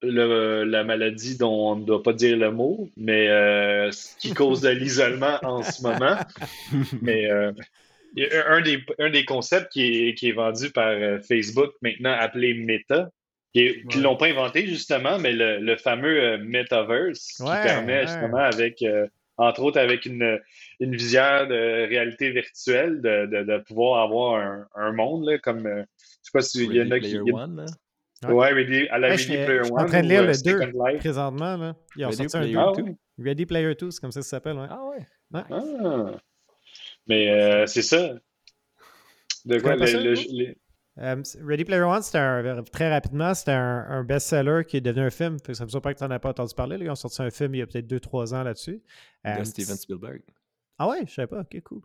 le- la maladie dont on ne doit pas dire le mot, mais euh, ce qui cause de l'isolement en ce moment. Mais euh, il y a un des, un des concepts qui est, qui est vendu par euh, Facebook maintenant appelé Meta, qui Ouais. l'ont pas inventé justement, mais le, le fameux euh, Metaverse qui permet ouais. justement avec, euh, entre autres avec une, une visière de réalité virtuelle, de, de, de pouvoir avoir un, un monde, là, comme, euh, je sais pas si il y en a Ready qui... One, là. Ouais. Ouais, Ready- à la Hey, Ready Player je suis en One train de lire euh, le 2 Second Life. présentement. Là. Ils ont Ready sorti un Player 2. Ah oui. Ready Player 2, c'est comme ça que ça s'appelle. Ouais. Ah ouais. Ah. Mais euh, c'est ça. De quoi connais pas le- ça, le- toi? les- Ready Player One, c'était un, très rapidement, c'était un, un best-seller qui est devenu un film. Ça me surprend que tu n'en as pas entendu parler. là. Ils ont sorti un film il y a peut-être 2-3 ans là-dessus. Euh, De Steven Spielberg. Ah ouais, je savais pas. Ok, cool.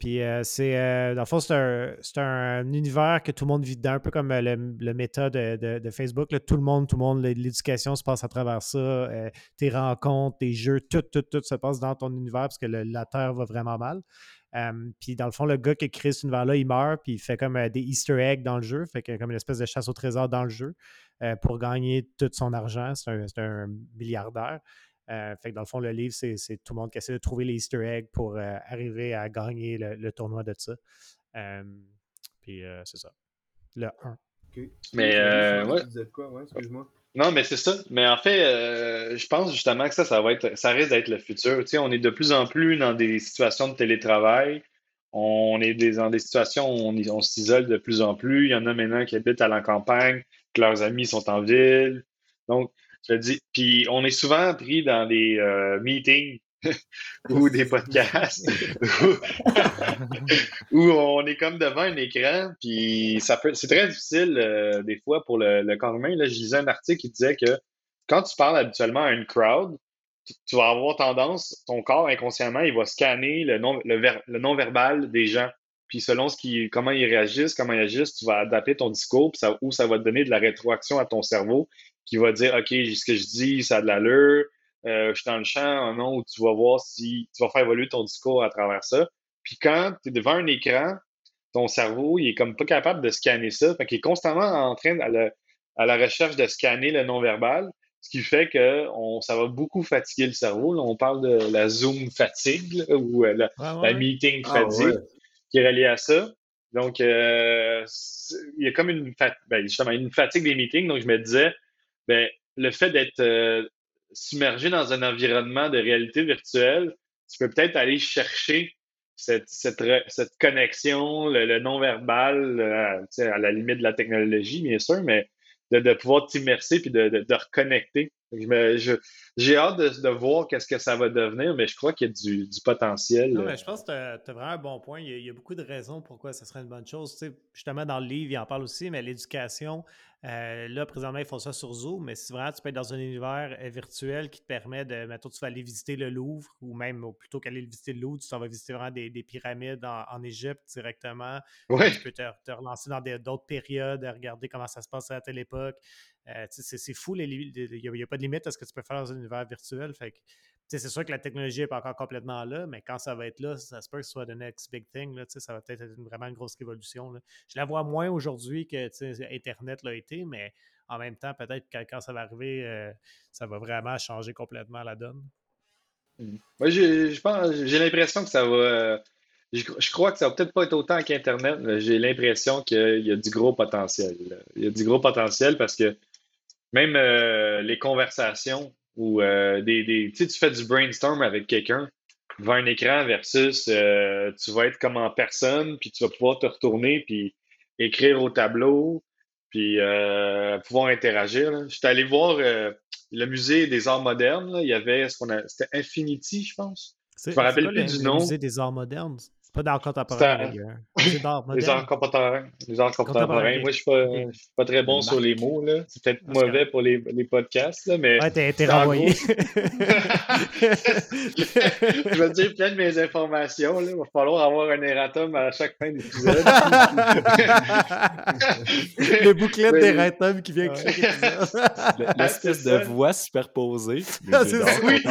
Puis euh, c'est, euh, dans le fond, c'est un, un univers que tout le monde vit dedans, un peu comme euh, le, le méta de, de- Facebook. Tout le monde, tout le monde, l'éducation se passe à travers ça. tes rencontres, tes jeux, tout, tout, tout se passe dans ton univers parce que la Terre va vraiment mal. puis dans le fond, le gars qui a créé cet univers-là, il meurt, puis il fait comme des Easter eggs dans le jeu, fait que comme une espèce de chasse au trésor dans le jeu pour gagner tout son argent. C'est un, milliardaire. Fait que dans le fond, le livre, c'est tout le monde qui essaie de trouver les Easter eggs pour arriver à gagner le, tournoi de ça. puis c'est ça. Le 1. Mais euh, ouais. Non, mais c'est ça. Mais en fait, euh, je pense justement que ça, ça va être, ça risque d'être le futur. Tu sais, on est de plus en plus dans des situations de télétravail. On est dans des situations où on, on s'isole de plus en plus. Il y en a maintenant qui habitent à la campagne, que leurs amis sont en ville. Donc, je dis, puis on est souvent pris dans des euh, meetings ou des podcasts où on est comme devant un écran, puis ça peut, c'est très difficile euh, des fois pour le, le corps humain. Là, je lisais un article qui disait que quand tu parles habituellement à une crowd, tu, vas avoir tendance, ton corps inconsciemment, il va scanner le non, le, non-verbal des gens. Puis selon ce qui, comment ils réagissent, comment ils agissent, tu vas adapter ton discours, ça, ou ça va te donner de la rétroaction à ton cerveau qui va dire, OK, ce que je dis, ça a de l'allure, euh, je suis dans le champ, un nom où tu vas voir si tu vas faire évoluer ton discours à travers ça. Puis quand tu es devant un écran, ton cerveau, il est comme pas capable de scanner ça. Fait qu'il est constamment en train à la, à la recherche de scanner le non-verbal, ce qui fait que on, ça va beaucoup fatiguer le cerveau. Là, on parle de la Zoom fatigue ou euh, la, meeting ah, fatigue qui est reliée à ça. Donc, euh, il y a comme une, ben, justement, une fatigue des meetings. Donc, je me disais, ben, le fait d'être euh, submergé dans un environnement de réalité virtuelle, tu peux peut-être aller chercher cette, cette, cette connexion, le, non-verbal, euh, à la limite de la technologie, bien sûr, mais de, de pouvoir t'immerser puis de, de, de reconnecter. J'ai hâte de, de voir qu'est-ce que ça va devenir, mais je crois qu'il y a du, du potentiel. Non, mais je pense que tu as, vraiment un bon point. Il y, a, beaucoup de raisons pourquoi ça serait une bonne chose. Tu sais, justement, dans le livre, il en parle aussi, mais l'éducation, euh, là, présentement, ils font ça sur Zoom, mais si vraiment tu peux être dans un univers euh, virtuel qui te permet de, mettons, tu vas aller visiter le Louvre, ou même plutôt qu'aller visiter le Louvre, tu vas visiter vraiment des, pyramides en, Égypte directement. Ouais. Tu peux te, te relancer dans d'autres périodes, regarder comment ça se passe à telle époque. Euh, c'est fou, il n'y a, pas de limite à ce que tu peux faire dans un univers virtuel. Fait c'est sûr que la technologie n'est pas encore complètement là, mais quand ça va être là, ça se peut que ce soit the next big thing. Là, ça va peut-être être vraiment une grosse révolution. Je la vois moins aujourd'hui que Internet l'a été, mais en même temps, peut-être que quand ça va arriver, euh, ça va vraiment changer complètement la donne. Moi, j'ai l'impression que ça va. Euh, je, crois que ça va peut-être pas être autant qu'Internet, mais j'ai l'impression qu'il y a du gros potentiel. Il y a du gros potentiel parce que même euh, les conversations ou euh, des, des tu fais du brainstorm avec quelqu'un devant un écran versus euh, tu vas être comme en personne, puis tu vas pouvoir te retourner, puis écrire au tableau, puis pouvoir interagir. Je suis allé voir le musée des arts modernes. Il y avait ce qu'on a, c'était Infinity, je pense. Je me rappelle plus du nom. Le musée des arts modernes? Pas d'art contemporain. Les arts contemporains. Les arts contemporains. Moi, je suis pas, suis pas très bon sur les mots. là. C'est peut-être mauvais pour les, les podcasts. Là, mais ouais, t'es, t'es renvoyé. je vais te dire plein de mes informations. Là. Il va falloir avoir un erratum à chaque fin d'épisode. Le bouclette d'erratum qui vient avec chaque épisode. L'espèce de voix superposée. Mais c'est oui.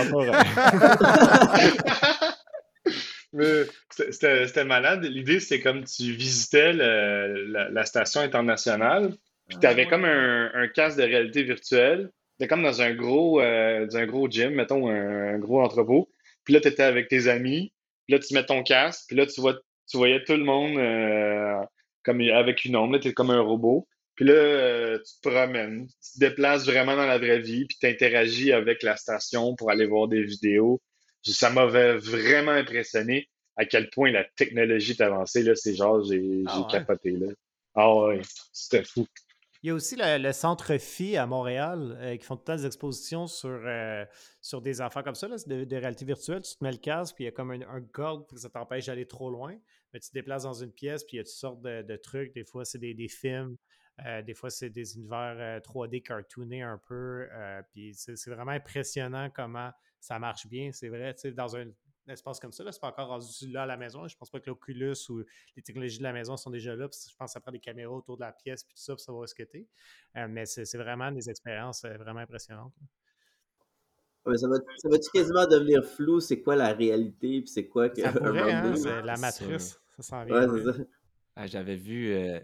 C'était malade. L'idée, c'est comme tu visitais la, station internationale, puis tu avais comme un, casque de réalité virtuelle. C'était comme dans un gros, euh, un gros gym, mettons, un, gros entrepôt. Puis là, tu étais avec tes amis. Puis là, tu mets ton casque. Puis là, tu, vois, tu voyais tout le monde euh, comme avec une ombre. Tu es comme un robot. Puis là, euh, tu te promènes. Tu te déplaces vraiment dans la vraie vie. Puis tu interagis avec la station pour aller voir des vidéos ça m'avait vraiment impressionné à quel point la technologie est avancée. Là, c'est genre, j'ai ah capoté. Là. Ah ouais, c'était fou. Il y a aussi le, Centre Phi à Montréal euh, qui font tout le temps des expositions sur, euh, sur des affaires comme ça, là, de, réalité virtuelle. Tu te mets le casque, puis il y a comme un, un pour que ça t'empêche d'aller trop loin. Mais tu te déplaces dans une pièce, puis il y a toutes sortes de, trucs. Des fois, c'est des, des, films. Euh, des fois, c'est des univers 3D cartoonés un peu. puis c'est vraiment impressionnant comment ça marche bien, c'est vrai. Dans un espace comme ça, c'est pas encore rendu là à la maison. Je pense pas que l'Oculus ou les technologies de la maison sont déjà là. je pense que ça prend des caméras autour de la pièce puis tout ça pour savoir ce que tu euh, mais c'est vraiment des expériences euh, vraiment impressionnantes. Ouais, ça va, ça va-tu quasiment devenir flou, c'est quoi la réalité, puis c'est quoi que. Ça un pourrait, moment hein, c'est la matrice. Ça s'en Ouais, vient. c'est ça. Ah, j'avais vu, euh,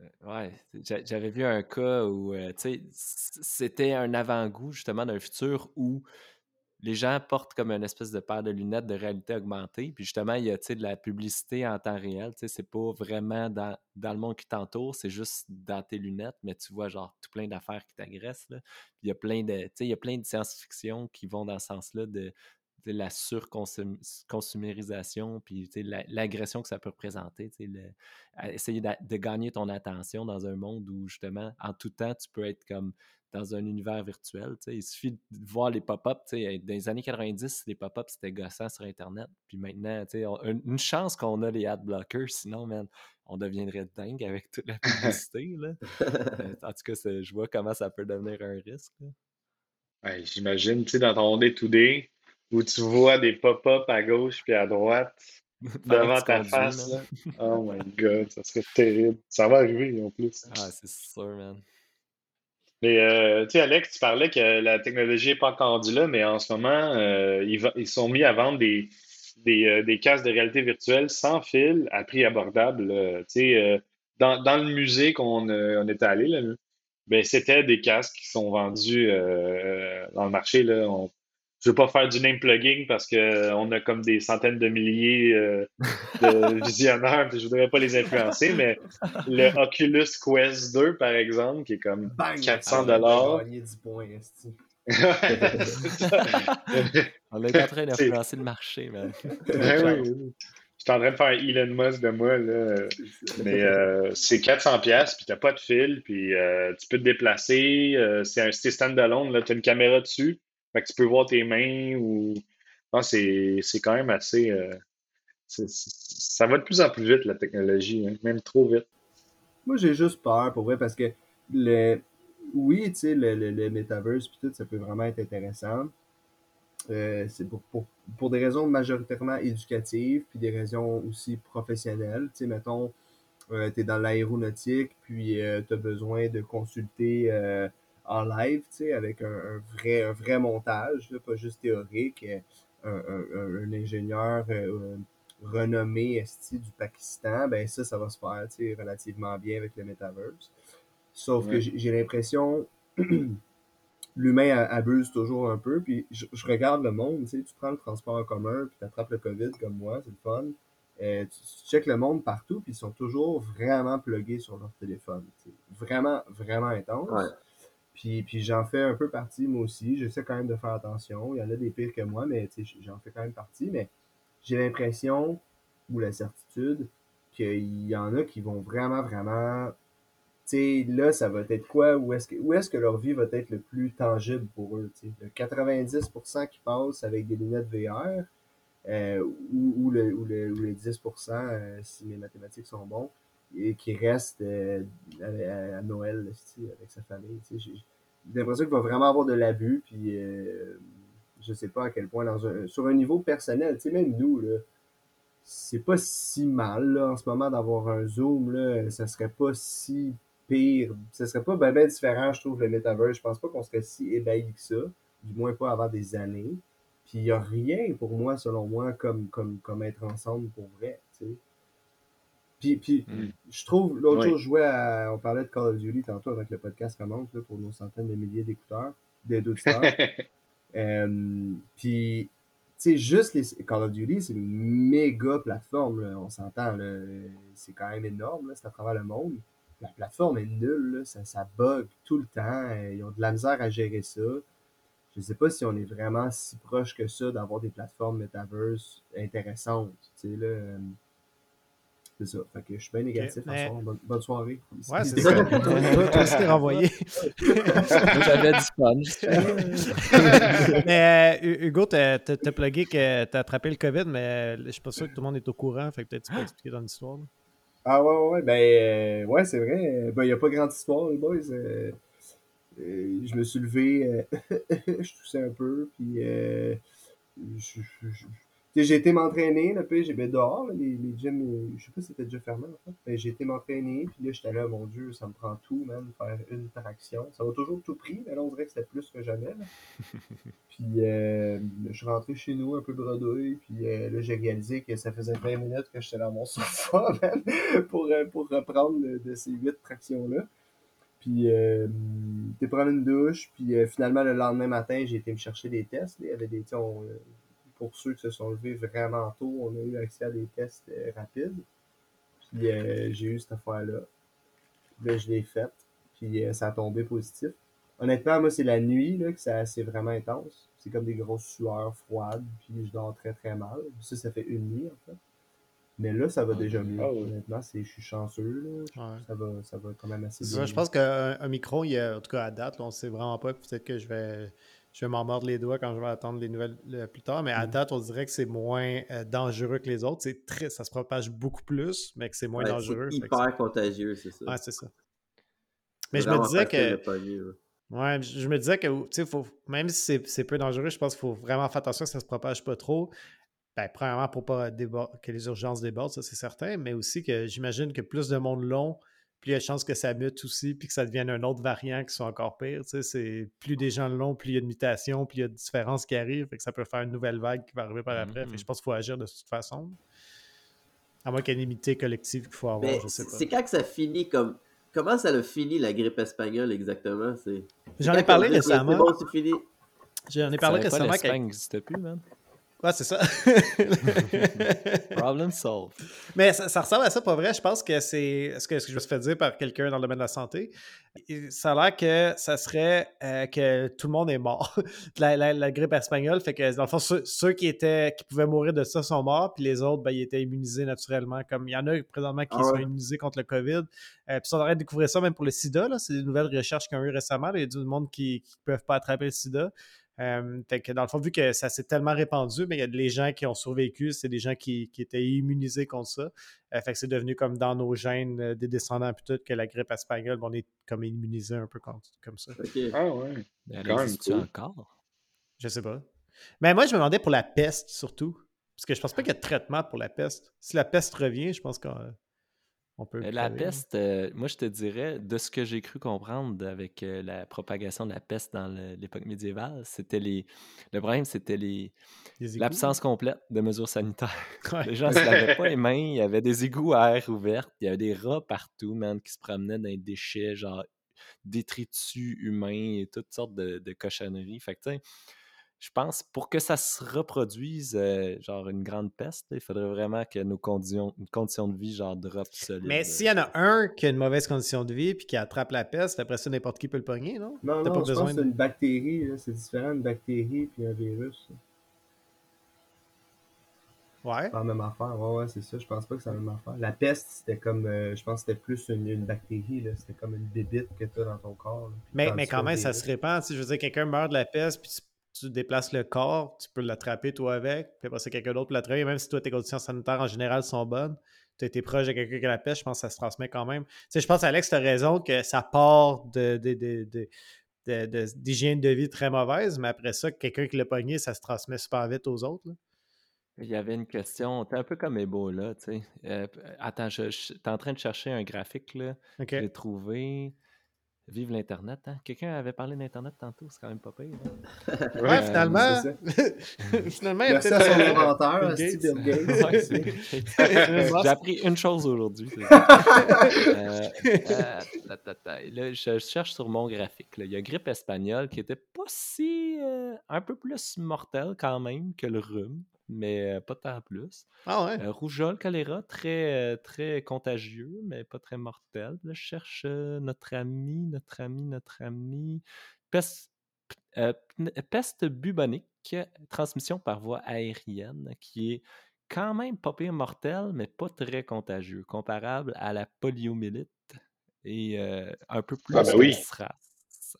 euh, ouais, j'a- j'avais vu un cas où, euh, tu sais, c'était un avant-goût justement d'un futur où les gens portent comme une espèce de paire de lunettes de réalité augmentée. Puis justement, il y a de la publicité en temps réel. C'est pas vraiment dans, dans le monde qui t'entoure, c'est juste dans tes lunettes, mais tu vois genre tout plein d'affaires qui t'agressent. il y a plein de, de science-fiction qui vont dans ce sens-là de, la surconsumérisation, puis l'agression que ça peut représenter. essayer de gagner ton attention dans un monde où justement, en tout temps, tu peux être comme dans un univers virtuel. Il suffit de voir les pop-up. tu sais, Dans les années 90, les pop-up, c'était gossant sur Internet. Puis maintenant, on- une chance qu'on a les ad blockers, sinon, man, on deviendrait dingue avec toute la publicité. là. En tout cas, je vois comment ça peut devenir un risque. Ouais, J'imagine, tu sais, dans ton day-to-day, où tu vois des pop-up à gauche puis à droite devant ta conduis, face, là. Oh my God, ça serait terrible. Ça va arriver en plus. Ah, c'est sûr, man. Mais euh, tu sais, Alex, tu parlais que la technologie n'est pas encore rendue là, mais en ce moment, euh, ils, ils sont mis à vendre des, des, euh, des casques de réalité virtuelle sans fil à prix abordable. tu sais, euh, dans, dans le musée qu'on on était allé, ben, c'était des casques qui sont vendus dans le marché. Là. Je veux pas faire du name plugging parce que on a comme des centaines de milliers euh, de visionneurs, puis je voudrais pas les influencer, mais le Oculus Quest 2, par exemple, qui est comme Bang! 400 Ah, dollars. gagné 10 points, esti. On est en train d'influencer le marché, man. Ben oui, oui. Je suis en train de faire Elon Musk de moi, là. Mais euh, c'est 400 pièces puis t'as pas de fil, puis euh, tu peux te déplacer. euh, c'est un stand-alone, là. T'as une caméra dessus, fait que tu peux voir tes mains ou... Non, c'est c'est quand même assez... euh, ça va de plus en plus vite, la technologie, hein, même trop vite. Moi, j'ai juste peur, pour vrai, parce que le... oui, tu sais, le, le, le metaverse, tout, ça peut vraiment être intéressant. Euh, c'est pour, pour, pour des raisons majoritairement éducatives, puis des raisons aussi professionnelles. Tu sais, mettons, euh, tu es dans l'aéronautique, puis tu as besoin de consulter euh, en live, tu sais, avec un, un vrai, un vrai montage, là, pas juste théorique. euh, Un, ingénieur euh, renommé esti du Pakistan, ben ça, ça va se faire, tu sais, relativement bien avec le metaverse. Sauf que Ouais. j'ai j'ai l'impression l'humain abuse toujours un peu. Puis je, je regarde le monde, tu sais, tu prends le transport en commun, puis tu attrapes le COVID comme moi, c'est le fun. Euh, tu, tu checkes le monde partout, puis ils sont toujours vraiment plugués sur leur téléphone. tu sais. Vraiment, vraiment intense. Ouais. Puis, j'en fais un peu partie, moi aussi. J'essaie quand même de faire attention. Il y en a des pires que moi, mais j'en fais quand même partie. Mais j'ai l'impression, ou la certitude, qu'il y en a qui vont vraiment, vraiment tu sais, là, ça va être quoi? Où est-ce que, est-ce que leur vie va être le plus tangible pour eux? tu sais? Le 90% qui passent avec des lunettes VR euh, ou, le, ou, le, ou le 10%, euh, si mes mathématiques sont bons, et qui restent euh, à, Noël avec sa famille. J'ai l'impression qu'il va vraiment avoir de l'abus, puis euh, je sais pas à quel point, sur un niveau personnel, même nous, c'est pas si mal en ce moment d'avoir un zoom là, ça serait pas si pire, ça serait pas ben, ben différent je trouve le metaverse, je pense pas qu'on serait si ébahi que ça, du moins pas avant des années. Puis il y a rien pour moi selon moi comme être ensemble pour vrai. Puis, puis Mm. je trouve l'autre Oui. jour je jouais à, on parlait de Call of Duty tantôt avec le podcast commence là, pour nos centaines de milliers d'écouteurs, d'auditeurs. Euh, puis, tu sais, juste les Call of Duty, c'est une méga plateforme, là, on s'entend, c'est quand même énorme, c'est à travers le monde. La plateforme est nulle, là, ça, ça bug tout le temps, euh, ils ont de la misère à gérer ça. Je sais pas si on est vraiment si proche que ça d'avoir des plateformes metaverse intéressantes, tu sais, là. C'est ça. Fait que je suis bien négatif mais- soir. Bonne, bonne soirée. Ouais, c'est ça. toi, toi, aussi, t'es renvoyé. J'avais du fun. mais euh, Hugo, t'as plugué que t'as attrapé le COVID, mais euh, je suis pas sûr que tout le monde est au courant. Fait que peut-être tu peux expliquer ton histoire. là. Ah ouais, ouais, ouais, ben, euh, ouais, c'est vrai. Ben, il n'y a pas grande histoire, les boys. Euh, euh, je me suis levé, euh, je toussais un peu, puis euh, je, je- je- tu j'ai été m'entraîner, là, puis j'ai dehors, là, les, les gyms, je sais pas si c'était déjà fermé, en fait. Ben, j'ai été m'entraîner, puis là, j'étais là, mon Dieu, ça me prend tout, même, faire une traction. Ça va toujours tout pris, mais là, on dirait que c'était plus que jamais, là. puis euh, je suis rentré chez nous, un peu bredouille, puis euh, là, j'ai réalisé que ça faisait 20 minutes que j'étais dans mon sofa, man, pour, euh, pour reprendre de, ces huit tractions-là. Puis, euh, t'es prendre une douche. Puis, euh, finalement, le lendemain matin, j'ai été me chercher des tests. Il y avait des, on, pour ceux qui se sont levés vraiment tôt, on a eu accès à des tests euh, rapides. Puis, euh, j'ai eu cette affaire-là. Là, je l'ai faite. Puis, euh, ça a tombé positif. Honnêtement, moi, c'est la nuit là, que ça, c'est vraiment intense. C'est comme des grosses sueurs froides. Puis, je dors très, très mal. Ça, ça fait une nuit, en fait. Mais là, ça va déjà mieux. Ah oui. Honnêtement, c'est, je suis chanceux. Là. Ouais. Ça, va, ça va quand même assez bien. je pense qu'un un micro, il y a, en tout cas à date, là, on ne sait vraiment pas. Peut-être que je vais, je vais m'en mordre les doigts quand je vais attendre les nouvelles plus tard. Mais à Mhm. date, on dirait que c'est moins euh, dangereux que les autres. C'est très, ça se propage beaucoup plus, mais que c'est moins Ouais, dangereux. c'est hyper contagieux, c'est ça. Ouais, c'est ça. Mais je me disais que. Ouais, je me disais que, tu sais, faut, même si c'est- peu dangereux, je pense qu'il faut vraiment faire attention que ça ne se propage pas trop. Ben, premièrement, pour pas que les urgences débordent, ça c'est certain, mais aussi que j'imagine que plus de monde long, plus il y a de chances que ça mute aussi, puis que ça devienne un autre variant qui soit encore pire. Tu sais, c'est plus des gens longs, plus il y a de mutations, plus il y a de différences qui arrivent, fait que ça peut faire une nouvelle vague qui va arriver par après. Fait que je pense qu'il faut agir de toute façon. À moins qu'il y ait une immunité collective qu'il faut avoir, Mais je sais c'est pas. c'est quand que ça finit comme. Comment ça a fini la grippe espagnole exactement? C'est- J'en ai parlé récemment. Bon. J'en ai parlé récemment. l'Espagne n'existe plus, man. Ouais, c'est ça. Problem solved. Mais ça, ça ressemble à ça, pas vrai. Je pense que c'est ce que, ce que je me suis fait dire par quelqu'un dans le domaine de la santé. Ça a l'air que ça serait euh, que tout le monde est mort la, la- la grippe espagnole. Fait que dans le fond, ceux, ceux qui étaient qui pouvaient mourir de ça sont morts, puis les autres, ben, ils étaient immunisés naturellement. Comme il y en a présentement qui Ah sont immunisés contre le COVID. Euh, puis ça, on aurait découvert ça même pour le sida. là. C'est des nouvelles recherches qu'ils ont eu récemment. là. Il y a du monde qui ne peuvent pas attraper le sida. Euh, fait que dans le fond, vu que ça s'est tellement répandu, mais il y a les gens qui ont survécu, c'est des gens qui, qui étaient immunisés contre ça. Euh, fait que c'est devenu comme dans nos gènes euh, des descendants puis tout que la grippe espagnole, on est comme immunisé un peu comme, comme ça. Ah ouais. Mais elle Quand même existe cool. encore? Je sais pas. Mais moi, je me demandais pour la peste surtout. Parce que je pense pas qu'il y a de traitement pour la peste. Si la peste revient, je pense qu'on on peut. Mais La peste, euh, moi je te dirais, de ce que j'ai cru comprendre avec euh, la propagation de la peste dans l'époque médiévale, c'était les. Le problème, c'était les l'absence complète de mesures sanitaires. Ouais. Les gens se lavaient pas les mains, il y avait des égouts à air ouvert, il y avait des rats partout, man, qui se promenaient dans les déchets, genre détritus humains et toutes sortes de, de cochonneries. Fait que, je pense, pour que ça se reproduise, euh, genre une grande peste, il faudrait vraiment que nos conditions, conditions de vie, genre, drop solide. Mais s'il y en a un qui a une mauvaise condition de vie puis qui attrape la peste, après ça, n'importe qui peut le pogner, non? Non, non, pas je besoin pense que c'est une bactérie. là. C'est différent d'une bactérie puis un virus. Ouais. C'est pas la même affaire. Ouais, ouais, c'est ça. Je pense pas que c'est la même affaire. La peste, c'était comme. euh, je pense que c'était plus une, une bactérie. là. C'était comme une bébite que tu as dans ton corps. là. Mais, mais quand même, ça se répand. Tu sais, je veux dire, quelqu'un meurt de la peste, puis tu, tu déplaces le corps, tu peux l'attraper toi avec, puis après, c'est quelqu'un d'autre peut l'attraper. Même si toi, tes conditions sanitaires en général sont bonnes, tu été proche de quelqu'un qui la peste, je pense que ça se transmet quand même. Tu sais, je pense, Alex, tu as raison que ça part de. de, de, de de- de- d'hygiène de vie très mauvaise, mais après ça, quelqu'un qui l'a pogné, ça se transmet super vite aux autres. là. Il y avait une question, t'es un peu comme Ebola, tu sais. Euh, attends, je, je- t'es en train de chercher un graphique, là. OK. J'ai trouvé. Vive l'Internet, hein? Quelqu'un avait parlé d'Internet tantôt, c'est quand même pas pire. hein? Ouais, Euh, finalement, finalement, il y a Merci à peut-être son inventeur, Steve Gates. J'ai appris une chose aujourd'hui. Euh, euh, je cherche sur mon graphique. là. Il y a grippe espagnole qui était pas si. euh, un peu plus mortelle quand même que le rhume, mais pas tant plus. Ah ouais? Euh, rougeole, choléra, très, très contagieux, mais pas très mortel. Là, je cherche notre ami, notre ami, notre ami. Peste, euh, peste bubonique, transmission par voie aérienne, qui est quand même pas pire mortel, mais pas très contagieux, comparable à la poliomyélite et euh, un peu plus Ah ben que oui. SRAS,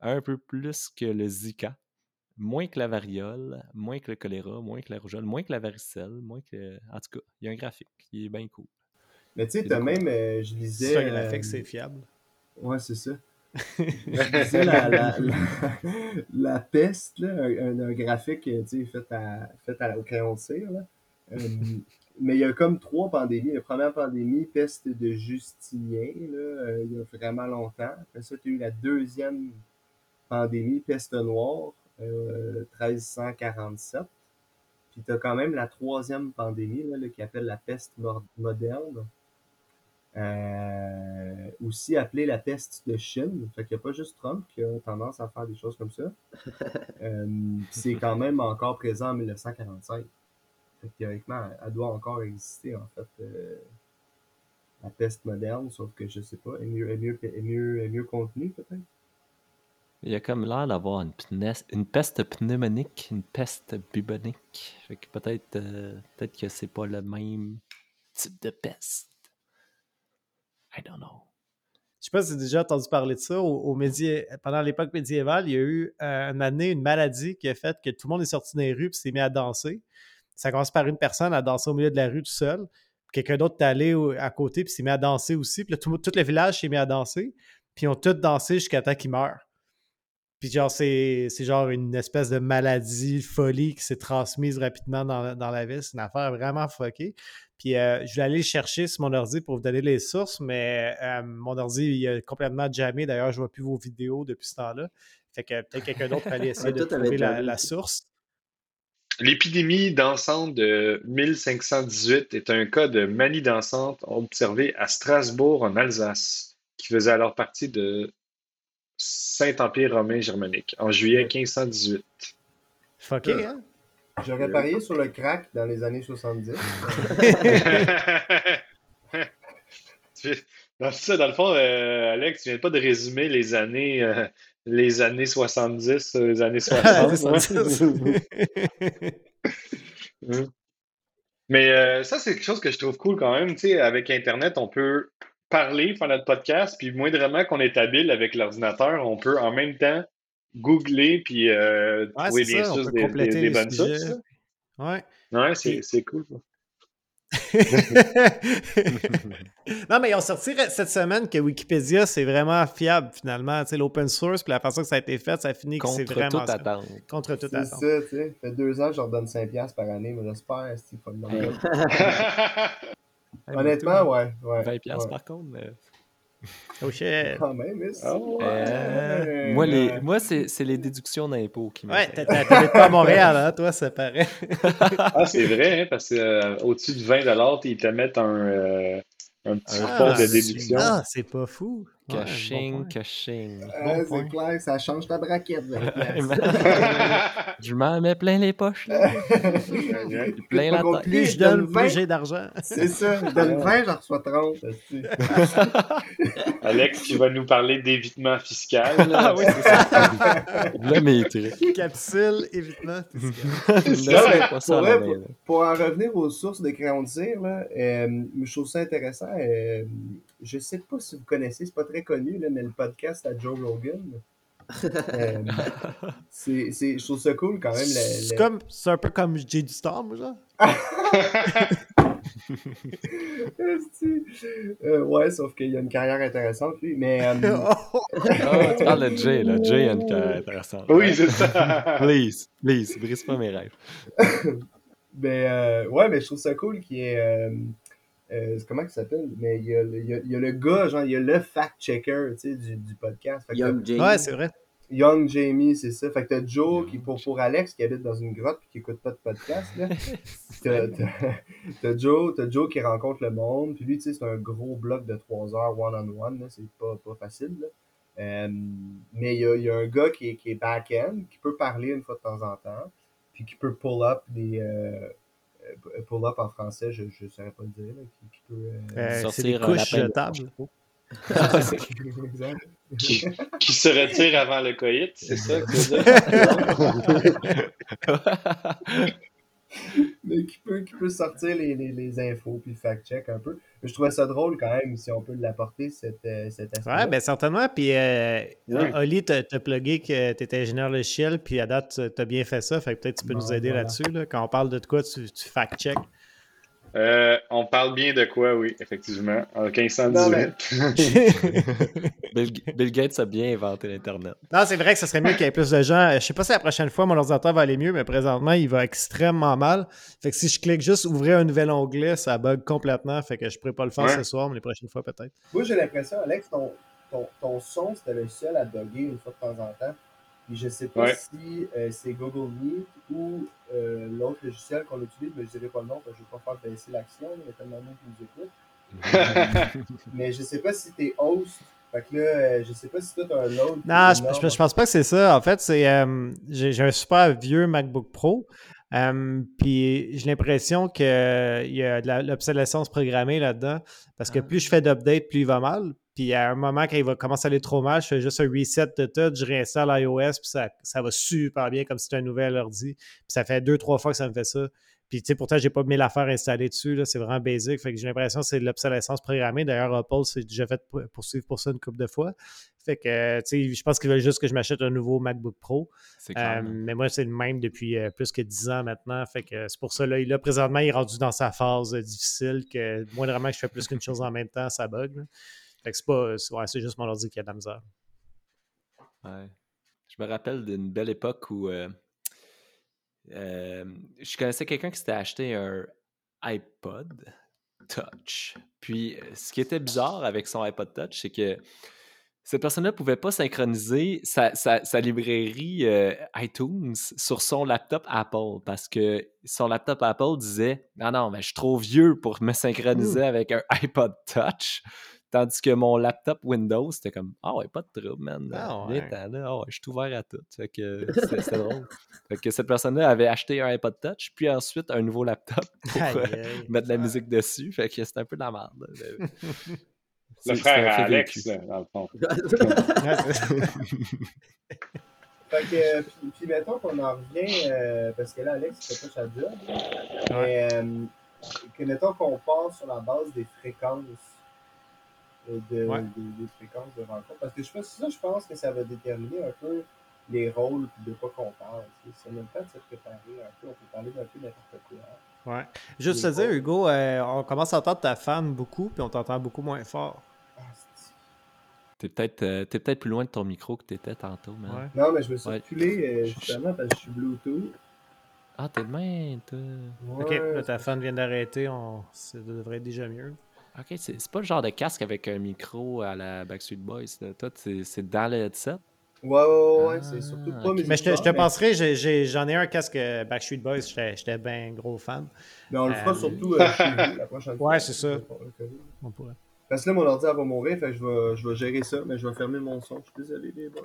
un peu plus que le Zika, moins que la variole, moins que le choléra, moins que la rougeole, moins que la varicelle, moins que... En tout cas, il y a un graphique qui est bien cool. Mais tu sais, C'est t'as même, euh, je C'est lisais. un graphique, euh, c'est fiable. Ouais, c'est ça. Je disais la, la, la, la peste, là, un, graphique tu sais, fait, à, fait à, au crayon de cire. Là. Euh, mais il y a comme trois pandémies. La première pandémie, peste de Justinien, là, euh, il y a vraiment longtemps. Après ça, tu as eu la deuxième pandémie, peste noire, euh, 1347. Puis tu as quand même la troisième pandémie, là, là, qui appelle la peste moderne. Euh, aussi appelée la peste de Chine. Fait qu'il n'y a pas juste Trump qui a tendance à faire des choses comme ça. Euh, c'est quand même encore présent en 1945. Fait que théoriquement, elle doit encore exister, en fait, euh, la peste moderne, sauf que je sais pas, est mieux, est mieux, est mieux, est mieux contenue, peut-être? Il y a comme l'air d'avoir une, une peste pneumonique, une peste bubonique. Fait que peut-être euh, peut-être que c'est pas le même type de peste. I don't know. Je sais pas si tu as déjà entendu parler de ça. Au, Pendant l'époque médiévale, il y a eu euh, une année, une maladie qui a fait que tout le monde est sorti dans les rues et s'est mis à danser. Ça commence par une personne à danser au milieu de la rue tout seul. Quelqu'un d'autre est allé à côté puis s'est mis à danser aussi. Puis là, tout, tout le village s'est mis à danser. Puis ils ont tous dansé jusqu'à temps qu'ils meurent. Puis genre, c'est c'est genre une espèce de maladie, folie qui s'est transmise rapidement dans, dans la ville. C'est une affaire vraiment fuckée. Puis euh, je vais aller le chercher sur mon ordi pour vous donner les sources, mais euh, mon ordi il a complètement jammé. D'ailleurs, je vois plus vos vidéos depuis ce temps-là. Fait que peut-être quelqu'un d'autre peut aller essayer de trouver la, source. L'épidémie dansante de 1518 est un cas de manie dansante observé à Strasbourg, en Alsace, qui faisait alors partie de Saint-Empire romain germanique, en juillet 1518. Fucké, hein? J'aurais parié sur le crack dans les années 70. Tu- dans ça, dans le fond, euh, Alex, tu viens pas de résumer les années, euh, les années 70, euh, les années 60. ouais? Mm. Mais euh, ça, c'est quelque chose que je trouve cool quand même. Tu sais, avec Internet, on peut parler, faire notre podcast, puis moindrement qu'on est habile avec l'ordinateur, on peut en même temps googler puis euh, Ouais, trouver c'est bien ça, sûr des, des- des bonnes sources. Ouais. Ouais, c'est Puis- c'est cool. ça. non, mais ils ont sorti cette semaine que Wikipédia, c'est vraiment fiable finalement. Tu sais, l'open source, puis la façon que ça a été fait, ça finit que c'est Contre vraiment toute ça. attente. Contre toute C'est attente. ça, tu sais. Ça fait deux ans que je leur donne 5$ par année, mais j'espère, c'est pas Hey. Honnêtement, ouais. ouais 20$ piastres, ouais. par contre. mais- Oh shit. Quand même, Oh, Euh, moi, les, moi c'est c'est les déductions d'impôts qui Ouais, m'intéressent. t'as- t'habites pas à Montréal, hein, toi, ça paraît. Ah, c'est vrai, hein, parce que euh, au-dessus de 20 ils te mettent un, euh, un petit Ah, fonds de déduction. Ah, c'est pas fou. Ouais, bon Caching, caching. Bon c'est clair, ça change ta braquette. piastres. Je m'en mets plein les poches. Là. Plein la tête. Plus je donne donne, 20. plus j'ai d'argent. C'est ça, je donne 20, j'en reçois 30. esti. Alex qui va nous parler d'évitement fiscal. Ah oui, c'est ça. Là, mes trucs. Capsule, évitement. Ça pour en revenir aux sources de crayons de cire, là, euh, je trouve ça intéressant. Je sais pas si vous connaissez, c'est pas très connu, là, mais le podcast à Joe Rogan. Euh, c'est, c'est, je trouve ça cool quand même. le- C'est le- comme, c'est un peu comme Jay du Storm, genre. Euh, ouais, sauf qu'il a une carrière intéressante, lui. Mais euh, Oh! Ah, tu parles de Jay, là. Jay a une carrière intéressante. oui, c'est ça. Please, please, brise pas mes rêves. Ben, euh, ouais, mais je trouve ça cool qu'il y ait. Euh, comment il s'appelle? Mais il y, a, le- il, y a, il y a le gars, genre, il y a le fact-checker tu sais, du, du podcast. Fait Young James. Ouais, c'est vrai. Young Jamie, c'est ça. Fait que t'as Joe, qui, pour, pour Alex, qui habite dans une grotte et qui écoute pas de podcast, là. T'as, t'as- t'as Joe, t'as Joe qui rencontre le monde. Puis lui, tu sais, c'est un gros bloc de 3 heures one-on-one, là. C'est pas, pas facile, là. Euh, mais il y a, il y a un gars qui est, qui est back-end, qui peut parler une fois de temps en temps, puis qui peut pull up des. euh, euh, pull up en français, je ne saurais pas le dire, là, qui, qui peut. euh, Euh, c'est Sortir des couches jetables. qui, qui se retire avant le coït, c'est ça que tu veux dire? mais qui peut, qui peut sortir les, les, les infos puis fact-check un peu. Mais je trouvais ça drôle quand même, si on peut l'apporter, cette, euh, cet aspect. Ouais, ben certainement. Puis, euh, Ouais. Oli, t'as plugué que tu étais ingénieur logiciel, puis à date, tu as bien fait ça. Fait que peut-être tu peux Bon, nous aider voilà. là-dessus. Là. Quand on parle de quoi, tu, tu fact-check. Euh, on parle bien de quoi, oui, effectivement. En Non, 1518. mais- Bill, Bill Gates a bien inventé l'Internet. Non, c'est vrai que ce serait mieux qu'il y ait plus de gens. Je sais pas si la prochaine fois mon ordinateur va aller mieux, mais présentement, il va extrêmement mal. Fait que si je clique juste ouvrir un nouvel onglet, ça bug complètement. Fait que je pourrais pas le faire Ouais. ce soir, mais les prochaines fois peut-être. Moi, j'ai l'impression, Alex, ton, ton, ton son, c'était le seul à bugger une fois de temps en temps. Puis je sais pas Ouais. si euh, c'est Google Meet ou euh, l'autre logiciel qu'on utilise, mais je dirais pas le nom, parce que je vais pas faire baisser l'action, il y a tellement de monde qui nous écoute. Mais je sais pas si t'es host. Fait que là, euh, je sais pas si toi t'as un load. Non, je, je, je pense pas que c'est ça. En fait, c'est euh, j'ai j'ai un super vieux MacBook Pro. euh, puis j'ai l'impression qu'il y a de la- l'obsolescence programmée là-dedans. Parce que Ah. plus je fais d'updates, plus il va mal. Puis à un moment, quand il va commencer à aller trop mal, je fais juste un reset de tout, je réinstalle iOS, puis ça, ça va super bien comme si c'était un nouvel ordi. Puis ça fait deux, trois fois que ça me fait ça. Puis, tu sais, pourtant, j'ai pas mis l'affaire installée dessus. là, C'est vraiment basic. Fait que j'ai l'impression que c'est de l'obsolescence programmée. D'ailleurs, Apple s'est déjà fait pour- poursuivre pour ça une couple de fois. Fait que, tu sais, je pense qu'ils veulent juste que je m'achète un nouveau MacBook Pro. Euh, mais moi, c'est le même depuis euh, plus que 10 ans maintenant. Fait que c'est pour ça, là, il- là, présentement, il est rendu dans sa phase euh, difficile que moindrement que je fais plus qu'une chose en même temps, ça bug. là. Fait que c'est pas. ouais, c'est juste mon ordi qui a de la misère. Ouais. Je me rappelle d'une belle époque où euh, euh, je connaissais quelqu'un qui s'était acheté un iPod Touch. Puis, euh, ce qui était bizarre avec son iPod Touch, c'est que cette personne-là ne pouvait pas synchroniser sa, sa- sa librairie euh, iTunes sur son laptop Apple parce que son laptop Apple disait Non, non, mais je suis trop vieux pour me synchroniser avec un iPod Touch. Tandis que mon laptop Windows, c'était comme Ah ouais, pas de trouble, man. Ah ouais. là. Ouais, je suis ouvert à tout. Fait que c'était drôle. Fait que cette personne-là avait acheté un iPod Touch, puis ensuite un nouveau laptop pour euh, mettre de la musique dessus. Fait que c'était un peu de la merde. là. Mais- Le C'est- frère c'est à Alex, là, dans le fond. C'est- Fait que, euh, puis, puis mettons qu'on en revient, euh, parce que là, Alex, il fait pas sa job. Mais, euh, que mettons qu'on part sur la base des fréquences. Euh, De, Ouais. des, des fréquences de rencontre. Parce que je pense, ça, je pense que ça va déterminer un peu les rôles puis de quoi qu'on parle. C'est même temps de se préparer un peu. On peut parler d'un peu n'importe quoi. hein. ouais. Juste te dire, Hugo, euh, on commence à entendre ta femme beaucoup, puis on t'entend beaucoup moins fort. Ah, c'est- T'es peut-être euh, t'es peut-être plus loin de ton micro que t'étais tantôt, man. Ouais. Non, mais je me suis Ouais. reculé euh, justement parce que je suis Bluetooth. Ah, t'es de même, toi. Ok, là, ta fan vient d'arrêter, on... ça devrait être déjà mieux. Ok, c'est pas le genre de casque avec un micro à la Backstreet Boys. là. Toi, c'est dans le headset? Ouais, ouais, ouais, ouais, Ah, c'est surtout pas mes Mais je te, je te histoires, mais- penserai, j'en ai, un casque euh, Backstreet Boys, j'étais bien gros fan. Mais on le fera Euh, surtout euh, chez vous la prochaine fois. Ouais, c'est ça. On pourrait. Parce que là, mon ordi va mourir, fait je vais, je vais gérer ça, mais je vais fermer mon son. Je suis désolé, les boys.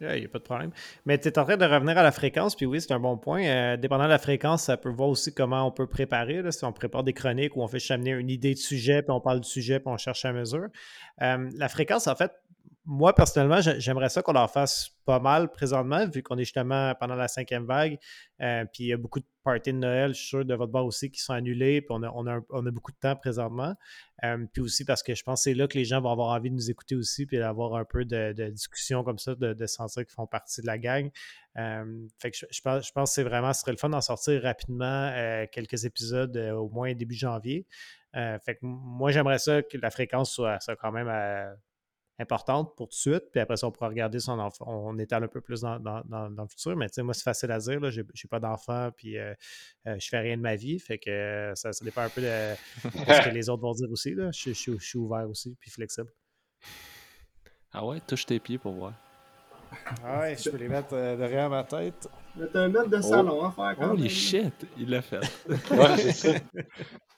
Il n'y a pas de problème. Mais tu es en train de revenir à la fréquence, puis oui, c'est un bon point. Euh, dépendant de la fréquence, ça peut voir aussi comment on peut préparer. si on prépare des chroniques ou on fait chamener une idée de sujet, puis on parle du sujet, puis on cherche à mesure. Euh, la fréquence, en fait, moi, personnellement, j'ai- j'aimerais ça qu'on en fasse pas mal présentement, vu qu'on est justement pendant la cinquième vague. Euh, puis il y a beaucoup de parties de Noël, je suis sûr, de votre bord aussi, qui sont annulées, puis on a, on a, beaucoup de temps présentement. Euh, puis aussi parce que je pense que c'est là que les gens vont avoir envie de nous écouter aussi, puis d'avoir un peu de, discussion comme ça, de, sentir qu'ils font partie de la gang. Euh, fait que je, pense, je pense que c'est vraiment, ce serait le fun d'en sortir rapidement quelques épisodes au moins début janvier. Fait que moi, j'aimerais ça que la fréquence soit, soit quand même importante pour tout de suite, puis après ça, on pourra regarder si on, en- on étale un peu plus dans, dans- dans- dans le futur. Mais tu sais, moi, c'est facile à dire, là, j'ai j'ai pas d'enfant, puis euh, euh, je fais rien de ma vie, fait que euh, ça, ça dépend un peu de, de ce que les autres vont dire aussi. Là. Je, je- je suis ouvert aussi, puis flexible. Ah ouais, touche tes pieds pour voir. Ah ouais, je peux les mettre euh, derrière ma tête. Mais t'as un mètre de salon à faire quand Holy même. shit, il l'a fait. Ouais, c'est ça.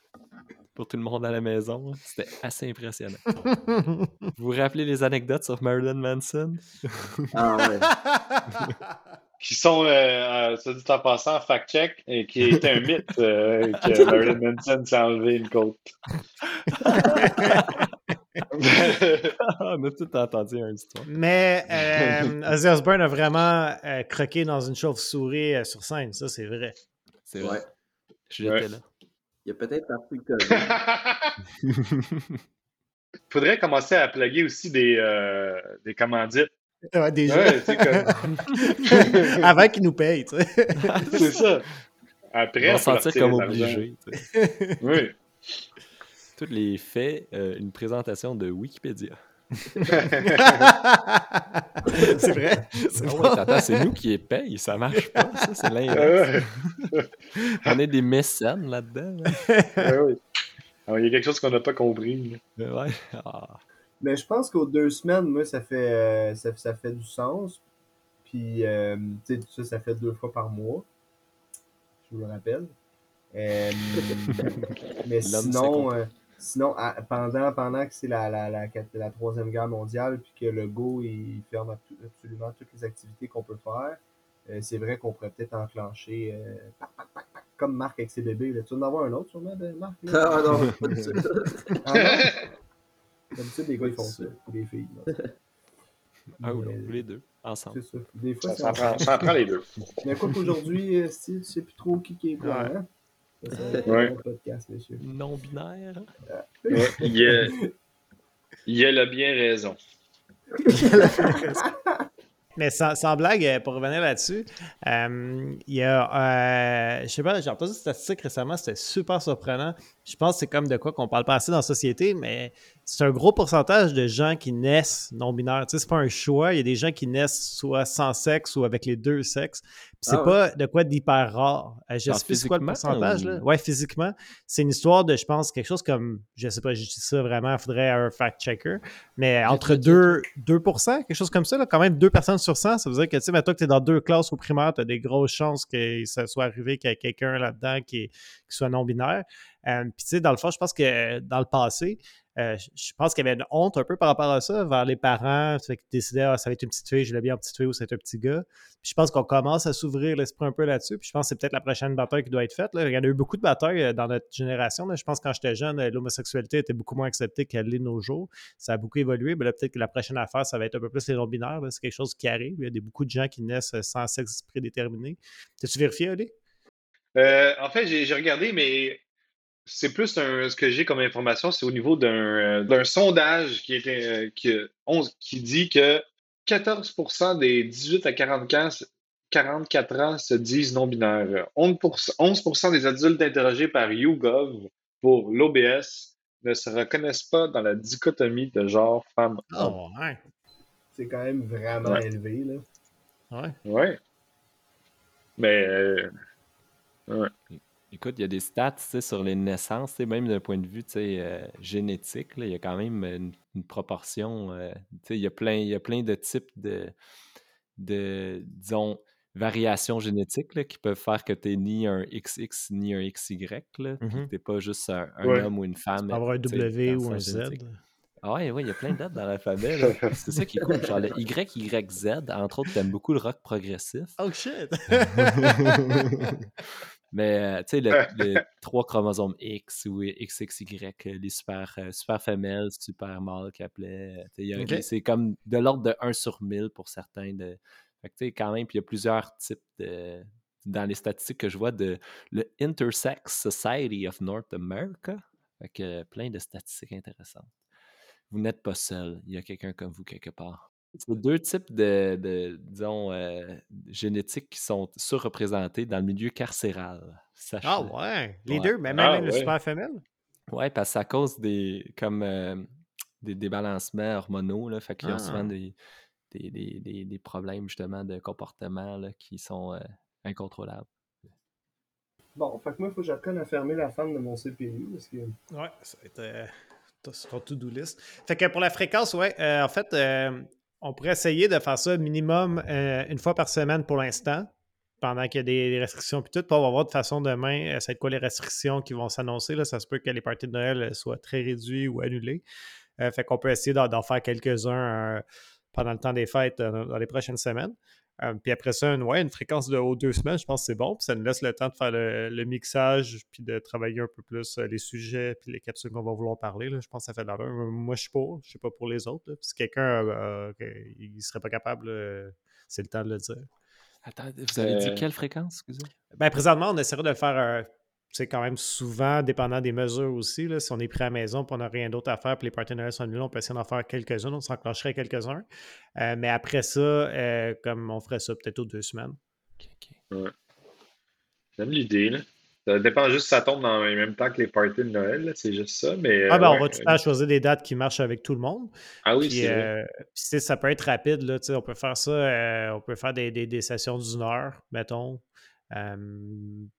Pour tout le monde à la maison, c'était assez impressionnant. Vous vous rappelez les anecdotes sur Marilyn Manson? Ah ouais. Qui sont, euh, euh, ça dit en passant, fact-check, et qui était un mythe euh, que Marilyn Manson s'est enlevé une côte. On a tout entendu une histoire. Mais euh, Ozzy Osbourne a vraiment euh, croqué dans une chauve-souris euh, sur scène, ça c'est vrai. C'est vrai. Ouais. J'étais Ouais. là. Il y a peut-être le COVID. Faudrait commencer à plugger aussi des, euh, des commandites. Ouais, déjà. Ouais, c'est comme... Avant qu'ils nous payent, tu sais. c'est ça. Après, On va sentir comme obligé. tu sais. Oui. Tous les faits, euh, une présentation de Wikipédia. c'est vrai. C'est Ah ouais, c'est nous qui les paye, ça marche pas, ça, c'est l'inverse. On est des mécènes là-dedans. là. Ah ouais. Il y a quelque chose qu'on n'a pas compris. Ouais. Ah. Mais je pense qu'aux deux semaines, moi, ça fait, euh, ça, ça fait du sens. Puis, euh, tu sais, ça, ça fait deux fois par mois. Je vous le rappelle. Euh, mais sinon, euh, sinon à- pendant, pendant que c'est la, la, la, Troisième Guerre mondiale, puis que le Go, il ferme abso- absolument toutes les activités qu'on peut faire, euh, c'est vrai qu'on pourrait peut-être enclencher, euh, pac, pac, pac, pac, comme Marc avec ses bébés. Là. Tu vas en avoir un autre, sûrement, de Marc? là? Ah non. Ah non? D'habitude, les gars, ils font ça. ou Les filles. là. Un ou Mais, l'autre, ou les deux, ensemble. C'est ça. Des fois, Ça, ça, prend, ça en prend les deux. Mais quoi qu'aujourd'hui, euh, Steve, tu sais plus trop qui qui est quoi, Ouais. hein? Va être Ouais. un autre podcast, monsieur. Non-binaire. Ouais, il, y a, il a bien raison. Mais sans, sans blague, euh, pour revenir là-dessus, euh, il y a, euh, je sais pas, j'ai entendu une statistique récemment, c'était super surprenant. Je pense que c'est comme de quoi qu'on parle pas assez dans la société, mais c'est un gros pourcentage de gens qui naissent non-binaires. Tu sais, c'est pas un choix. Il y a des gens qui naissent soit sans sexe ou avec les deux sexes. Puis c'est Ah ouais. pas de quoi d'hyper rare. Euh, je sais plus c'est quoi le pourcentage, ou- là. Ouais, physiquement. C'est une histoire de, je pense, quelque chose comme, je sais pas, je dis ça vraiment, il faudrait un fact-checker, mais entre 2, 2 quelque chose comme ça, là, quand même 2 personnes sur 100, ça veut dire que, tu sais, mettons que tu es dans deux classes au primaire, tu as des grosses chances que ça soit arrivé qu'il y ait quelqu'un là-dedans qui soit non-binaire. Euh, Puis, tu sais, dans le fond, je pense que euh, dans le passé, euh, je- pense qu'il y avait une honte un peu par rapport à ça vers les parents qui décidaient ah, ça va être une petite fille, je l'ai bien petite fille ou c'est un petit gars. Je pense qu'on commence à s'ouvrir l'esprit un peu là-dessus. Puis je pense que c'est peut-être la prochaine bataille qui doit être faite. là. Il y en a eu beaucoup de batailles dans notre génération. là. Je pense que quand j'étais jeune, l'homosexualité était beaucoup moins acceptée qu'elle l'est nos jours. Ça a beaucoup évolué. Mais là, peut-être que la prochaine affaire, ça va être un peu plus les non-binaires. C'est quelque chose qui arrive. Il y a des, beaucoup de gens qui naissent sans sexe prédéterminé. T'as-tu vérifié, Ali? Euh, en fait, j'ai regardé, mais c'est plus un, ce que j'ai comme information, c'est au niveau d'un euh, d'un sondage qui, était, euh, qui, on- qui dit que 14% des 18 à 44, 44 ans se disent non-binaires. 11%, 11% des adultes interrogés par YouGov pour l'OBS ne se reconnaissent pas dans la dichotomie de genre femme-homme. Oh, ouais. C'est quand même vraiment Ouais. élevé, là. Ouais. Ouais. Mais euh, Écoute, il y a des stats sur les naissances, même d'un point de vue euh, génétique, là, il y a quand même une, une proportion. euh, il, y a plein, il y a plein de types de, de disons, variations génétiques là, qui peuvent faire que tu n'es ni un XX ni un XY. Là, tu n'es pas juste un, un Ouais. homme ou une femme. Tu peux avoir un W ou un Z. Ah ouais, ouais, il y a plein de dates dans l'alphabet. C'est ça qui est cool. Genre le YYZ, entre autres, t'aimes beaucoup le rock progressif. Oh shit! Mais euh, tu sais, le, le trois chromosomes X ou XXY, euh, les super, euh, super femelles, super mâles qu'ils appelaient. C'est comme de l'ordre de 1 sur 1000 pour certains. De... Fait que tu sais, quand même, puis il y a plusieurs types de. Dans les statistiques que je vois de le Intersex Society of North America. Fait que plein de statistiques intéressantes. Vous n'êtes pas seul. Il y a quelqu'un comme vous quelque part. C'est deux types de, de, disons, euh, génétiques qui sont surreprésentés dans le milieu carcéral. Sachez. Ah ouais! Les Ouais. deux, mais même, Ah même le ouais. super femelle? Ouais, parce que à cause des comme euh, des débalancements hormonaux, là, fait qu'ils ont Ah. souvent des, des, des, des- des problèmes justement de comportement là, qui sont euh, incontrôlables. Bon, fait que moi, il faut que j'apprenne à fermer la femme de mon CPU, parce que... Ouais, ça va être euh, t- sur ton to-do list. Fait que pour la fréquence, ouais, euh, en fait, euh, on pourrait essayer de faire ça minimum euh, une fois par semaine pour l'instant, pendant qu'il y a des, restrictions puis tout. Puis on va voir de façon demain, euh, être quoi les restrictions qui vont s'annoncer. Ça se peut que les parties de Noël euh, soient très réduits ou annulés. Euh, fait qu'on peut essayer d'en, faire quelques-uns pendant le temps des fêtes dans les prochaines semaines. Euh, puis après ça, une, ouais, une fréquence de aux deux semaines, je pense que c'est bon. Puis ça nous laisse le temps de faire le, le mixage, puis de travailler un peu plus euh, les sujets, puis les capsules qu'on va vouloir parler. là. Je pense que ça fait de Moi, je suis pour. Je sais pas pour les autres. là. Puis si quelqu'un euh, il serait pas capable, euh, c'est le temps de le dire. Attends, vous avez dit quelle fréquence, excusez? Ben, présentement, on essaierait de faire, euh, c'est quand même souvent, dépendant des mesures aussi. Là, si on est pris à la maison et on n'a rien d'autre à faire, puis les partenaires sont annulés, on peut essayer d'en faire quelques-uns, on s'enclencherait quelques-uns. Euh, mais après ça, euh, comme on ferait ça peut-être aux deux semaines. J'aime l'idée, là. Ça dépend juste si ça tombe dans le même temps que les parties de Noël, c'est juste ça. Mais, ah, ben, euh, on ouais, va tout le temps choisir des dates qui marchent avec tout le monde. Ah oui, Puis, c'est vrai. euh, puis, ça peut être rapide. Là, tu sais, on peut faire ça. euh, on peut faire des, des- des sessions d'une heure, mettons.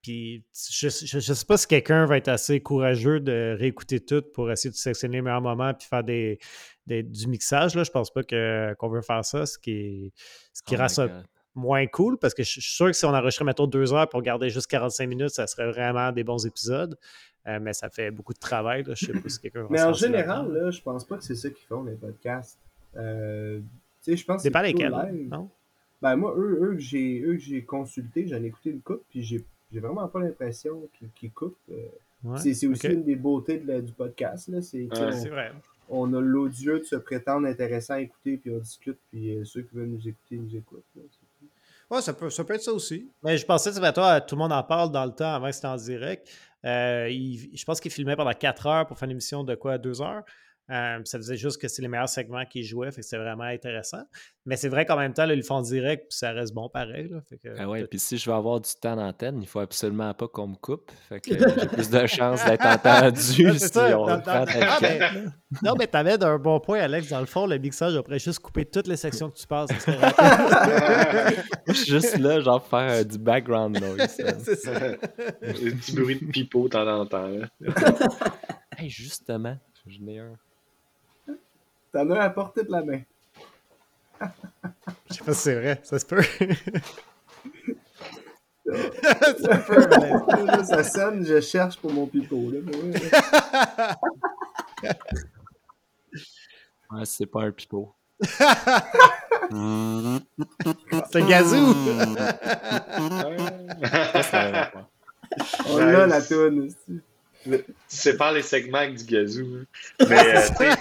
Puis je, je, je sais pas si quelqu'un va être assez courageux de réécouter tout pour essayer de sélectionner les meilleurs moments puis faire des, des- du mixage. Là. Je pense pas que, qu'on veut faire ça, ce qui, ce qui Oh rend my ça God. moins cool parce que je je suis sûr que si on enregistrait, mettons, deux heures pour garder juste 45 minutes, ça serait vraiment des bons épisodes. Euh, mais ça fait beaucoup de travail. Là. Je sais pas si quelqu'un va Mais se en général, là, je pense pas que c'est ça qu'ils font, les podcasts. Euh, tu sais, je pense que C'est pas lesquels, live. non? Ben moi, eux, eux que j'ai eux que j'ai consulté, j'en ai écouté une coupe, puis j'ai j'ai vraiment pas l'impression qu'ils coupent. Euh, Ouais, c'est c'est aussi une des beautés de la- du podcast. Là. C'est, Ouais, on, vrai. on a l'odieux de se prétendre intéressant à écouter, puis on discute, puis euh, ceux qui veulent nous écouter, nous écoutent. là. Ouais, ça peut, ça peut être ça aussi. Mais je pensais, tu sais, toi, tout le monde en parle dans le temps avant que c'était en direct. Euh, il- je pense qu'il filmait pendant 4 heures pour faire une émission de quoi, 2 heures? Euh, ça faisait juste que c'est les meilleurs segments qu'il jouait, fait que c'était vraiment intéressant. Mais c'est vrai qu'en même temps, là, ils le font en direct, puis ça reste bon pareil. Là, fait que, Ah ouais, puis si je veux avoir du temps d'antenne, il faut absolument pas qu'on me coupe. Fait que j'ai plus de chances d'être entendu c'est si ça, on dans- le prend dans- non, mais t'avais un bon point, Alex. Dans le fond, le mixage, on pourrait juste couper toutes les sections que tu passes. je suis juste là, genre, pour faire euh, du background noise. c'est ça. Un petit bruit de pipeau de temps en temps. là. hey, justement, j'en ai un. T'en as à portée de la main. Je sais pas si c'est vrai, ça se peut. ça se peut. Là, ça sonne, je cherche pour mon pipeau. Là, mais ouais. C'est pas un pipeau. C'est un gazou! C'est. On l'a la toune. aussi. Tu sépares les segments avec du gazou. Mais, euh, tu sais,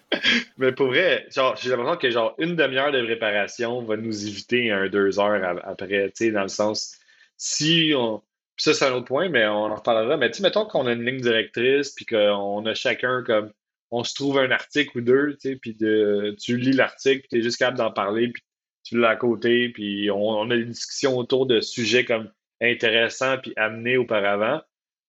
mais pour vrai, genre, j'ai l'impression que genre une demi-heure de préparation va nous éviter un deux heures après, tu sais, dans le sens, si on. puis ça, c'est un autre point, mais on en reparlera. Mais tu sais, mettons qu'on a une ligne directrice, puis qu'on a chacun comme. On se trouve un article ou deux, tu sais, puis de, tu lis l'article, puis tu es juste capable d'en parler, puis tu l'as à côté, puis on, on a une discussion autour de sujets comme intéressants, puis amenés auparavant.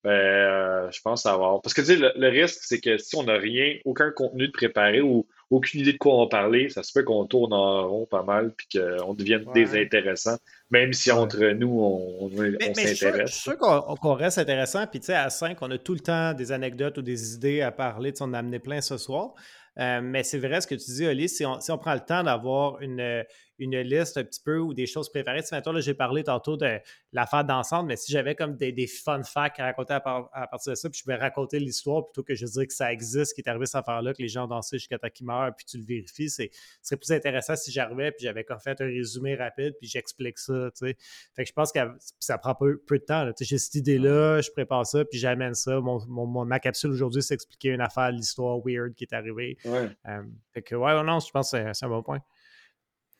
Ben, euh, je pense avoir. Parce que tu sais, le, le risque, c'est que si on n'a rien, aucun contenu de préparé ou aucune idée de quoi on va parler, ça se peut qu'on tourne en rond pas mal puis qu'on devienne Ouais. désintéressant, même si entre nous, on, mais je suis sûr- s'intéresse. qu'on reste intéressant. Puis, tu sais, à 5, on a tout le temps des anecdotes ou des idées à parler. Tu sais, on a amené plein ce soir. Euh, mais c'est vrai ce que tu dis, Oli, si on, si on prend le temps d'avoir une, une liste un petit peu ou des choses préparées. Tu sais, là, j'ai parlé tantôt de l'affaire d'ensemble, mais si j'avais comme des, des fun facts à raconter à, par- à partir de ça, puis je vais raconter l'histoire plutôt que je dire que ça existe, qui est arrivé cette affaire-là, que les gens ont dansé jusqu'à temps qu'ils meurent, puis tu le vérifies, c'est ce serait plus intéressant si j'arrivais, puis j'avais comme fait un résumé rapide, puis j'explique ça, tu sais. Fait que je pense que ça prend peu, peu de temps. là. Tu sais, J'ai cette idée-là, je prépare ça, puis j'amène ça. Mon, mon- mon- ma capsule aujourd'hui, c'est expliquer une affaire, l'histoire weird qui est arrivée. Ouais. Euh, fait que, ouais, non, je pense que c'est- c'est un bon point.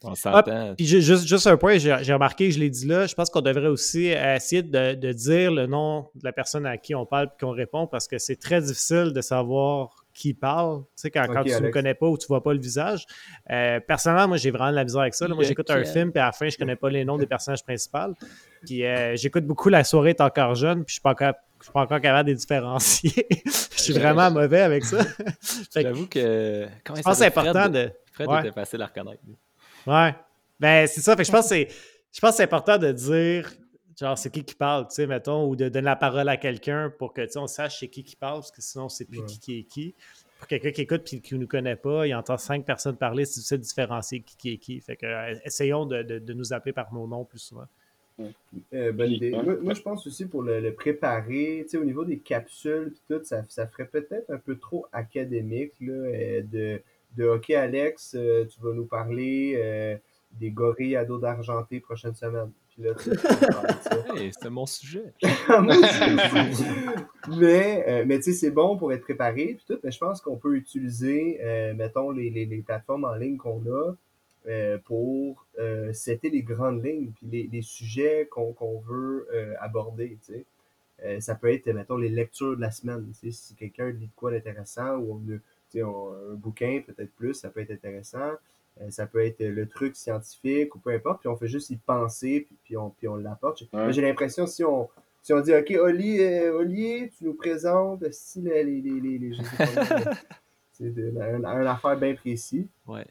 On s'entend. Puis ju- juste, juste un point, j'ai remarqué, je l'ai dit là, je pense qu'on devrait aussi euh, essayer de, de dire le nom de la personne à qui on parle et qu'on répond parce que c'est très difficile de savoir qui parle. Tu sais, quand, tu ne connais pas ou tu vois pas le visage. Euh, personnellement, moi, j'ai vraiment de la misère avec ça. là. Moi, j'écoute un film, puis à la fin, je connais pas les noms des personnages principaux. Puis euh, j'écoute beaucoup La soirée est encore jeune, puis je suis pas encore. Je suis pas encore capable de les différencier. je suis vraiment mauvais avec ça. J'avoue que. Comment je pense que c'est important de. Fred Ouais. était facile à reconnaître. Ouais. Ben, c'est ça. Fait que je pense que c'est. Je pense que c'est important de dire, genre, c'est qui qui parle, tu sais, mettons, ou de donner la parole à quelqu'un pour que, tu sais, on sache c'est qui qui parle, parce que sinon, on sait plus Ouais. qui qui est qui. Pour quelqu'un qui écoute et qui ne nous connaît pas, il entend cinq personnes parler, c'est difficile de différencier qui qui est qui. Fait que, euh, essayons de, de- de nous appeler par nos noms plus souvent. Euh, bonne idée. Moi, moi, je pense aussi pour le, le préparer, tu sais, au niveau des capsules pis tout, ça, ça ferait peut-être un peu trop académique, là, euh, de, de OK, Alex, euh, tu vas nous parler euh, des gorilles à dos d'argenté prochaine semaine. Puis là, tu. Hey, c'était mon sujet. Mais euh, mais tu sais, c'est bon pour être préparé puis tout, mais je pense qu'on peut utiliser, mettons, les, les, les plateformes en ligne qu'on a pour setter les grandes lignes puis les, les sujets qu'on veut aborder, tu sais. Ça peut être, mettons, les lectures de la semaine. Tu sais, si quelqu'un lit de quoi d'intéressant ou on on- un bouquin, peut-être plus, ça peut être intéressant. Euh, ça peut être le truc scientifique ou peu importe, puis on fait juste y penser, puis, puis on, puis on l'apporte. Ouais. J'ai l'impression si on, si on dit, OK, Oli, euh, Olivier, tu nous présentes si les, les, les, les, les- je sais pas, le- c'est de- un, un affaire bien précis. Ouais.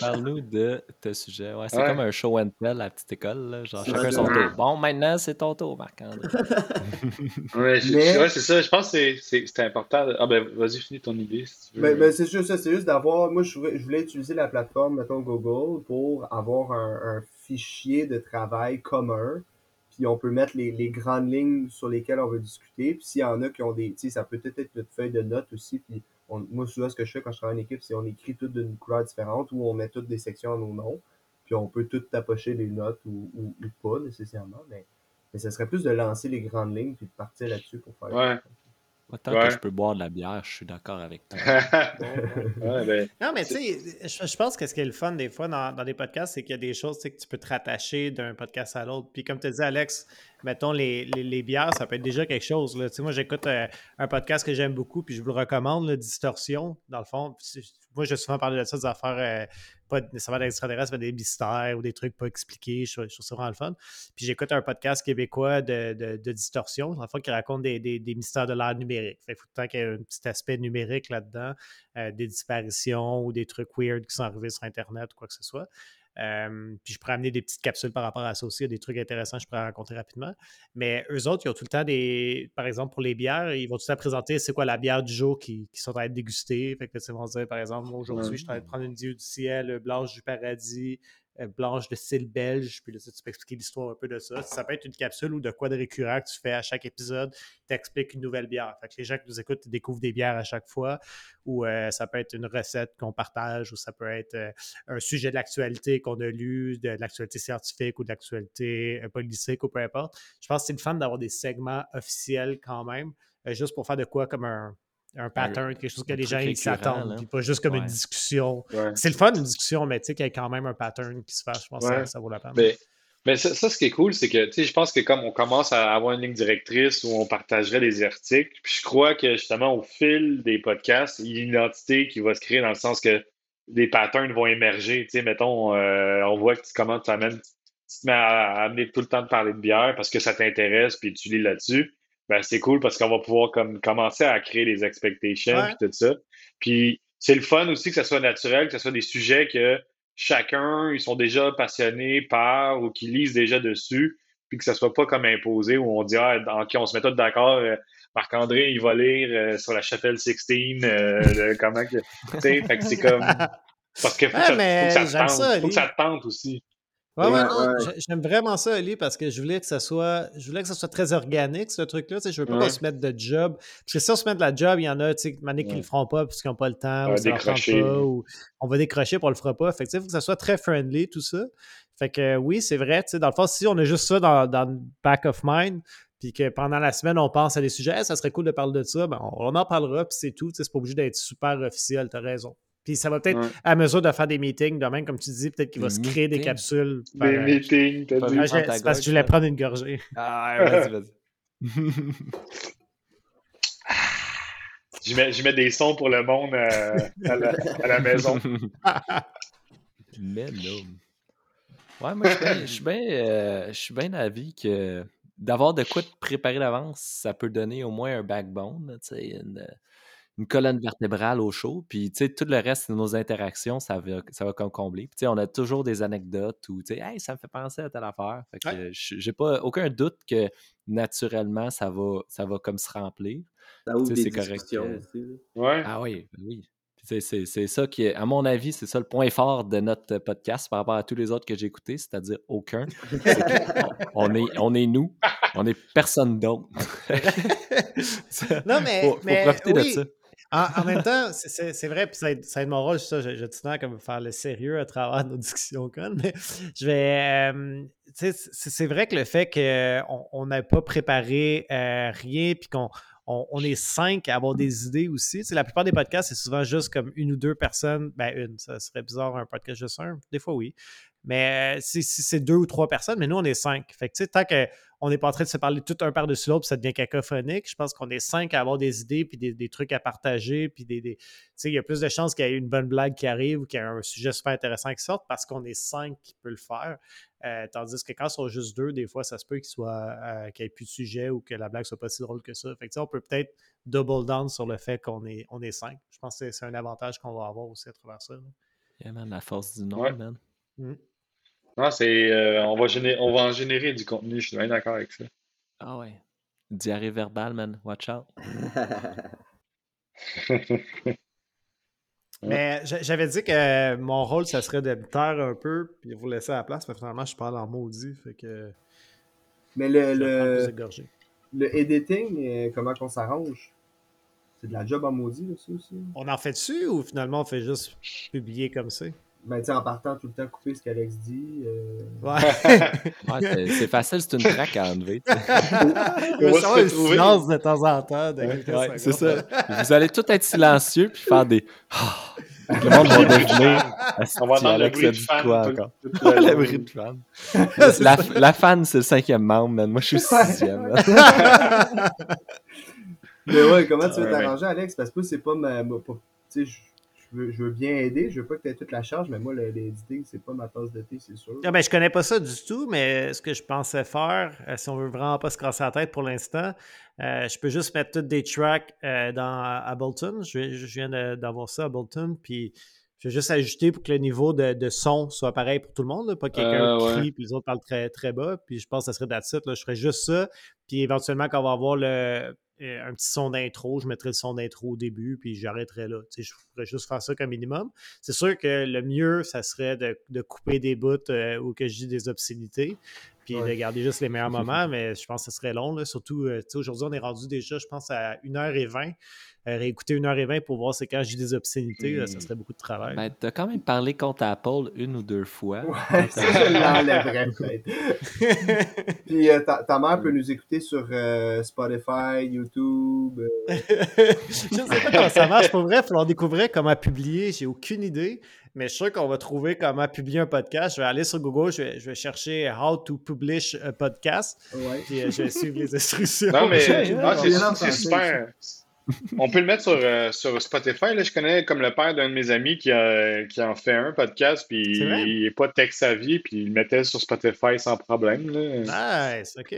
Parle-nous de ce sujet. Ouais, c'est Ouais. comme un show and tell à la petite école. Là. Genre, chacun son tour. Bon, maintenant, c'est ton tour, Marc-André. Ouais, Mais- c'est ça. Je pense que c'est- important. Ah ben, vas-y, finis ton idée si tu veux. Ben, ben, c'est juste ça, c'est juste d'avoir. Moi, je voulais, je voulais utiliser la plateforme, mettons Google, pour avoir un, un fichier de travail commun. Puis on peut mettre les, les grandes lignes sur lesquelles on veut discuter. Puis s'il y en a qui ont des. Tu sais, ça peut peut-être être notre feuille de notes aussi. Puis on- moi, souvent, ce que je fais quand je travaille en équipe, c'est on écrit toutes d'une couleur différente ou on met toutes des sections à nos noms. Puis on peut toutes tapocher les notes ou, ou, ou pas nécessairement. Mais, mais ça serait plus de lancer les grandes lignes puis de partir là-dessus pour faire. Ouais. Tant Ouais. que je peux boire de la bière, je suis d'accord avec toi. ouais, ben, Non, mais tu sais, je, je pense que ce qui est le fun des fois dans, dans des podcasts, c'est qu'il y a des choses que tu peux te rattacher d'un podcast à l'autre. Puis comme tu dis, Alex, mettons les, les, bières, ça peut être déjà quelque chose. Là. Moi, j'écoute euh, un podcast que j'aime beaucoup, puis je vous le recommande, là, Distorsion, dans le fond. Moi, j'ai souvent parlé de ça, des affaires, euh, pas nécessairement d'extraterrestres, mais des mystères ou des trucs pas expliqués. Je, je trouve ça le fun. Puis j'écoute un podcast québécois de, de, distorsion, dans le fond, qui raconte des, des, mystères de l'art numérique. Fait qu'il faut tout le temps qu'il y ait un petit aspect numérique là-dedans, euh, des disparitions ou des trucs weird qui sont arrivés sur Internet ou quoi que ce soit. Euh, puis je pourrais amener des petites capsules par rapport à ça aussi, il y a des trucs intéressants que je pourrais raconter rapidement. Mais eux autres, ils ont tout le temps des. Par exemple, pour les bières, ils vont tout le temps présenter c'est quoi la bière du jour qui, qui sont à être dégustées. Fait que ils vont se dire, par exemple, moi, aujourd'hui, je suis en train de prendre une dieu du ciel, blanche du paradis, euh, blanche de style belge. Puis là, tu peux expliquer l'histoire un peu de ça. Ça peut être une capsule ou de quoi de récurrent que tu fais à chaque épisode, t'expliques une nouvelle bière. Fait que les gens qui nous écoutent découvrent des bières à chaque fois. Ou euh, ça peut être une recette qu'on partage, ou ça peut être euh, un sujet de l'actualité qu'on a lu, de l'actualité scientifique ou de l'actualité euh, politique ou peu importe. Je pense que c'est le fun d'avoir des segments officiels quand même, euh, juste pour faire de quoi comme un, un pattern, quelque chose que les gens ils s'attendent, puis pas juste comme une discussion. ouais. C'est le fun une discussion, mais tu sais qu'il y a quand même un pattern qui se fait. Je pense que ça, ça vaut la peine. Mais, mais ça, ça, ce qui est cool, c'est que, tu sais, je pense que comme on commence à avoir une ligne directrice où on partagerait des articles, puis je crois que justement, au fil des podcasts, il y a une identité qui va se créer dans le sens que des patterns vont émerger. Tu sais, mettons, euh, on voit que tu commences, tu amènes, tu te mets à, à amener tout le temps de parler de bière parce que ça t'intéresse, puis tu lis là-dessus. Ben, c'est cool parce qu'on va pouvoir comme commencer à créer les expectations Ouais. puis tout ça. Puis c'est le fun aussi que ça soit naturel, que ce soit des sujets que chacun, ils sont déjà passionnés par ou qui lisent déjà dessus, puis que ça soit pas comme imposé où on dit, ah, ok, on se met tous d'accord, euh, Marc-André, il va lire euh, sur la chapelle Sixtine, euh, le- comment que, tu sais, fait que c'est comme, parce que faut, Ouais, que, ça, mais faut que ça te j'aime tente, ça, faut que ça te tente aussi. Ouais, ouais, Ouais, j'aime vraiment ça, Ali, parce que je voulais que ça soit, je voulais que ça soit très organique, ce truc-là. Tu sais, je veux pas qu'on se mette de job. Parce que si on se met de la job, il y en a, tu sais, mané qui Ouais. le feront pas parce qu'ils n'ont pas le temps, ou ça pas, ou on va décrocher pour on le fera pas. Fait que, tu sais, il faut que ça soit très friendly, tout ça. Fait que euh, oui, c'est vrai, dans le fond, si on a juste ça dans, dans le back of mind, puis que pendant la semaine, on pense à des sujets, Hey, ça serait cool de parler de ça, ben, on, on en parlera, puis c'est tout. C'est pas obligé d'être super officiel, t'as raison. Puis ça va peut-être, Ouais. à mesure de faire des meetings, de même, comme tu dis, peut-être qu'il va Des se créer des capsules. par, Des euh, meetings, t'as dit. ah, c'est parce que je voulais prendre une gorgée. Ah, vas-y, vas-y. Je mets, je mets des sons pour le monde euh, à, la, à la maison. Mais non. Ouais, moi, je suis bien- je suis bien euh, je suis bien d'avis que d'avoir de quoi te préparer d'avance, ça peut donner au moins un backbone, tu sais, une, une colonne vertébrale au show. Puis, tu sais, tout le reste de nos interactions, ça va, ça va comme combler. Puis, tu sais, on a toujours des anecdotes où, tu sais, hey, ça me fait penser à telle affaire. Fait que Ouais. j'ai pas aucun doute que naturellement, ça va, ça va comme se remplir. Ça ouvre Tu sais, des c'est correct, discussions aussi. là. Ouais. Ah oui, ben oui. Puis C'est, ça qui est, à mon avis, c'est ça le point fort de notre podcast par rapport à tous les autres que j'ai écoutés, c'est-à-dire aucun. On, est, on est nous, on est personne d'autre. Non, mais- faut, faut mais profiter oui. de ça. En, en même temps, c'est- vrai, puis ça, aide- mon rôle, ça, je, je tiens à comme faire le sérieux à travers nos discussions mais je vais. euh, c'est vrai que le fait qu'on on n'ait pas préparé euh, rien, puis qu'on on, est cinq à avoir des idées aussi. Tu sais, la plupart des podcasts, c'est souvent juste comme une ou deux personnes. Ben, une, ça serait bizarre un podcast juste un. Des fois, oui. Mais euh, si c'est deux ou trois personnes, mais nous, on est cinq. Fait que, tu sais, tant qu'on n'est pas en train de se parler tout un par-dessus l'autre, ça devient cacophonique, je pense qu'on est cinq à avoir des idées, puis des, trucs à partager, puis des. tu sais, il y a plus de chances qu'il y ait une bonne blague qui arrive ou qu'il y ait un sujet super intéressant qui sorte parce qu'on est cinq qui peut le faire. Euh, tandis que quand ils sont juste deux, des fois, ça se peut qu'il soit euh, qu'il n'y ait plus de sujet ou que la blague soit pas si drôle que ça. Fait que, on peut peut-être double down sur le fait qu'on est, on est cinq. Je pense que c'est un avantage qu'on va avoir aussi à travers ça. Yeah, man, la force du nom, man. Mmh. Non, c'est, euh, on, va on va en générer du contenu, je suis bien d'accord avec ça. Ah ouais. Diarrhée verbale, man. Watch out. Mais j'avais dit que mon rôle, ça serait de me taire un peu puis vous laisser à la place, mais finalement, je parle en maudit. Fait que. Mais le, le, le editing, euh, comment qu'on s'arrange? C'est de la job en maudit, ça aussi? On en fait dessus ou finalement on fait juste publier comme ça? Ben, tu en partant tout le temps couper ce qu'Alex dit. Euh... Ouais. c'est facile, c'est une traque à enlever. Il va savoir une silence de temps en temps. Ouais, c'est ça. Vous allez tout être silencieux puis faire des. le monde va deviner. On va entendre le bruit de fan. Quoi, encore? le bruit de fan. la, la, fan, c'est le cinquième membre, man. Moi, je suis sixième. Mais ouais, comment tu veux t'arranger, Alex? Parce que c'est pas ma. Tu sais, je veux, bien aider, je veux pas que tu aies toute la charge, mais moi, l'éditing, c'est pas ma tasse de thé, c'est sûr. Ah ben, je connais pas ça du tout, mais ce que je pensais faire, euh, si on veut vraiment pas se casser la tête pour l'instant, euh, je peux juste mettre toutes des tracks euh, dans Ableton. Je, je viens d'avoir ça à Ableton, puis je vais juste ajouter pour que le niveau de, son soit pareil pour tout le monde, pas quelqu'un crie puis les autres parlent très, très bas. Puis je pense que ça serait d'attitude. Je ferais juste ça. Puis éventuellement, quand on va avoir le, euh, un petit son d'intro, je mettrai le son d'intro au début, puis j'arrêterai là. je pourrais juste faire ça comme minimum. C'est sûr que le mieux, ça serait de, couper des bouts euh, ou que je dis des obscénités, puis de garder juste les meilleurs moments, mais je pense que ce serait long. Là. Surtout, euh, aujourd'hui, on est rendu déjà, je pense, à 1h20. Euh, réécouter 1h20 pour voir c'est quand j'ai des obscénités, ça serait beaucoup de travail. Ben, t'as quand même parlé contre Apple une ou deux fois. Ouais, ça, je l'enlèverais peut-être. Puis euh, ta, mère peut nous écouter sur euh, Spotify, YouTube. je sais pas comment ça marche. Pour vrai, il falloir découvrir comment publier. J'ai aucune idée. Mais je suis sûr qu'on va trouver comment publier un podcast. Je vais aller sur Google, je vais, chercher How to Publish a Podcast. Ouais. Puis je vais suivre les instructions. Non, mais c'est super on peut le mettre sur, euh, sur Spotify. Là. Je connais comme le père d'un de mes amis qui, a, qui en fait un podcast, puis il n'est pas tech savvy, puis il le mettait sur Spotify sans problème. Nice, OK.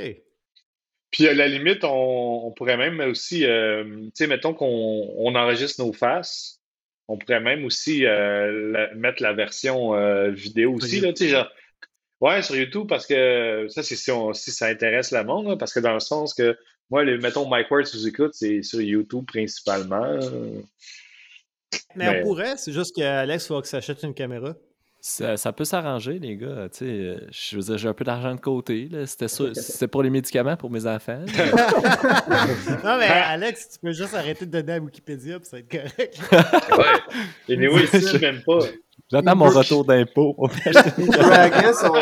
Puis à la limite, on, pourrait même aussi, euh, tu sais, mettons qu'on on enregistre nos faces, on pourrait même aussi euh, mettre la version vidéo aussi, là, tu sais, genre, Ouais, sur YouTube, parce que ça, c'est si, si, ça intéresse le monde, parce que dans le sens que moi, les, mettons Mike Ward, si vous écoutez, c'est sur YouTube principalement. Mais, on pourrait, c'est juste qu'Alex, il faut que s'achète une caméra. Ça, peut s'arranger, les gars. je veux dire, j'ai un peu d'argent de côté. C'était pour les médicaments pour mes enfants. non, mais Alex, tu peux juste arrêter de donner à Wikipédia, puis ça va être correct. ouais. Et mais oui, je même pas. J'attends mon retour d'impôt. il, braguait son,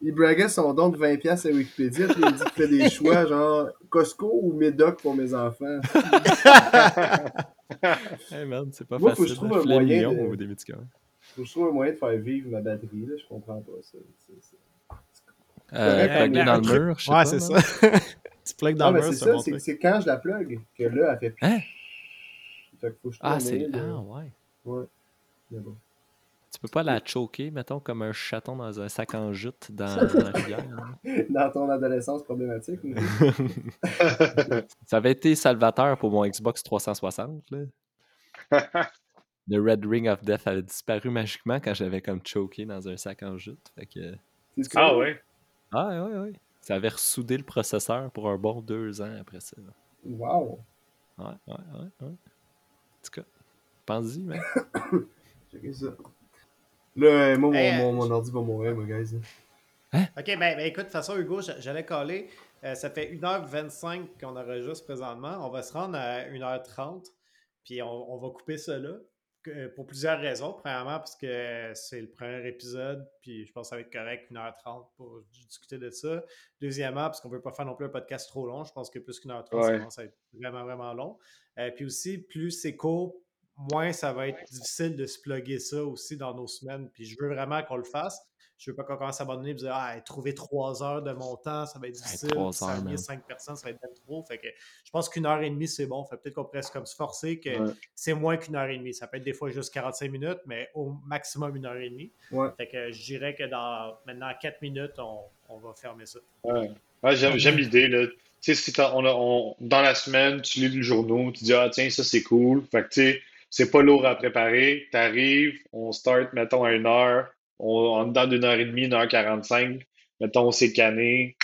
il, braguait, son don de 20$ à Wikipédia, puis il dit qu'il fait des choix genre Costco ou Médoc pour mes enfants. hey man, c'est pas Moi, facile. Faut que je trouve un moyen de... des médicaments. Faut que je trouve un moyen de faire vivre ma batterie, là. Je comprends pas ça. Euh, plugger dans le mur, je sais ouais, pas. c'est ça. tu plugues dans le mur, c'est ça. C'est quand je la plug que là, elle fait plus. Hein? Fait que faut que je ah, c'est. Ah, ouais. Ouais. Mais bon. Tu peux pas la choquer, mettons, comme un chaton dans un sac en jute dans, la rivière. Dans ton adolescence problématique. Ça avait été salvateur pour mon Xbox 360. Là. Le Red Ring of Death avait disparu magiquement quand j'avais comme choqué dans un sac en jute. Fait que... Ah ouais? Ah ouais, ouais. Ça avait ressoudé le processeur pour un bon deux ans après ça. Wow! Ouais, ouais, ouais, ouais. En tout cas, pense-y, mais. Ça. Là, moi, mon, euh, mon, ordi va mourir, mon guys. Hein? Ok, ben, ben, écoute, de toute façon, Hugo, j'allais coller. Euh, ça fait 1h25 qu'on enregistre présentement. On va se rendre à 1h30. Puis on, va couper ça là. Pour plusieurs raisons. Premièrement, parce que c'est le premier épisode, puis je pense que ça va être correct, 1h30 pour discuter de ça. Deuxièmement, parce qu'on ne veut pas faire non plus un podcast trop long. Je pense que plus qu'une heure 30, ça commence à être vraiment, vraiment long. Euh, puis aussi, plus c'est court, moins ça va être difficile de se plugger ça aussi dans nos semaines. Puis je veux vraiment qu'on le fasse. Je veux pas qu'on commence à abandonner et dire Ah, trouver trois heures de mon temps, ça va être difficile. trois Ça cinq personnes, ça va être même trop. Fait que je pense qu'une heure et demie, c'est bon. Fait peut-être qu'on pourrait se comme se forcer que Ouais. c'est moins qu'une heure et demie. Ça peut être des fois juste 45 minutes, mais au maximum une heure et demie. Ouais. Fait que je dirais que dans maintenant 4 minutes, on, on va fermer ça. Ouais. Ouais, j'aime, l'idée, là. Tu sais, si t'as- on a- on- dans la semaine, tu lis le journaux, tu dis, ah, tiens, ça, c'est cool. Fait que, tu sais, c'est pas lourd à préparer. T'arrives, on start, mettons, à une heure. On, en dedans d'une heure et demie, une heure quarante-cinq. Mettons, on s'est canné.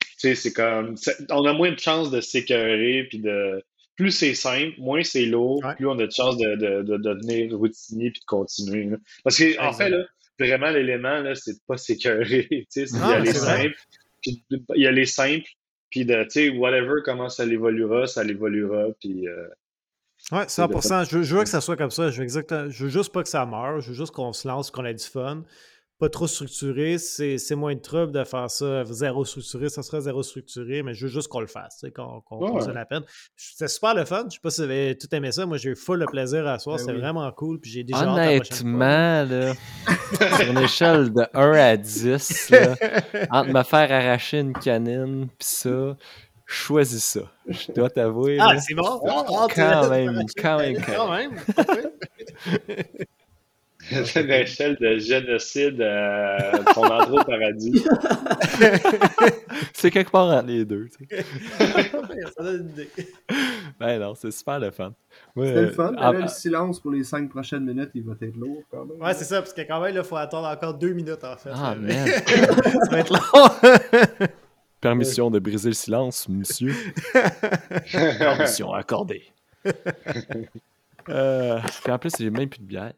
Tu sais, c'est comme, on a moins de chances de s'écœurer, puis de, plus c'est simple, moins c'est lourd, Ouais. plus on a de chances de, de, de devenir routinier puis de continuer. là. Parce que, en fait, là, vraiment, l'élément, là, c'est de pas s'écœurer. Tu sais, c'est d'y aller simple, puis de- y aller simple, puis de, tu sais, whatever, comment ça l'évoluera, ça l'évoluera, puis euh, Ouais, C'est de 100%. Je veux, je veux que ça soit comme ça. Je veux, exactement, je veux juste pas que ça meure. Je veux juste qu'on se lance, qu'on ait du fun. Pas trop structuré. C'est c'est moins de trouble de faire ça zéro structuré. Ça sera zéro structuré, mais je veux juste qu'on le fasse, tu sais, qu'on qu'on Ouais. la peine. C'était super le fun. Je sais pas si vous avez tout aimé ça. Moi, j'ai eu full le plaisir à soir. Ben C'était oui. vraiment cool. Puis j'ai déjà. Honnêtement, là, sur une échelle de 1 à 10, là, entre me faire arracher une canine pis ça, je choisis ça. Je dois t'avouer. Ah, c'est bon. Ah, quand l'as même, quand même, quand Quand même. c'est une échelle de génocide, euh, ton endroit au paradis. c'est quelque part entre les deux. tu sais. Ça donne une idée. Ben non, c'est super le fun. Moi, C'était le euh, fun. mais ah, là, le silence pour les cinq prochaines minutes, il va être lourd quand même. Ouais, c'est ça. Parce que quand même, il faut attendre encore deux minutes, en fait. Ah, man. ça va être long. Permission de briser le silence, monsieur. Permission accordée. euh, puis en plus, j'ai même plus de bière.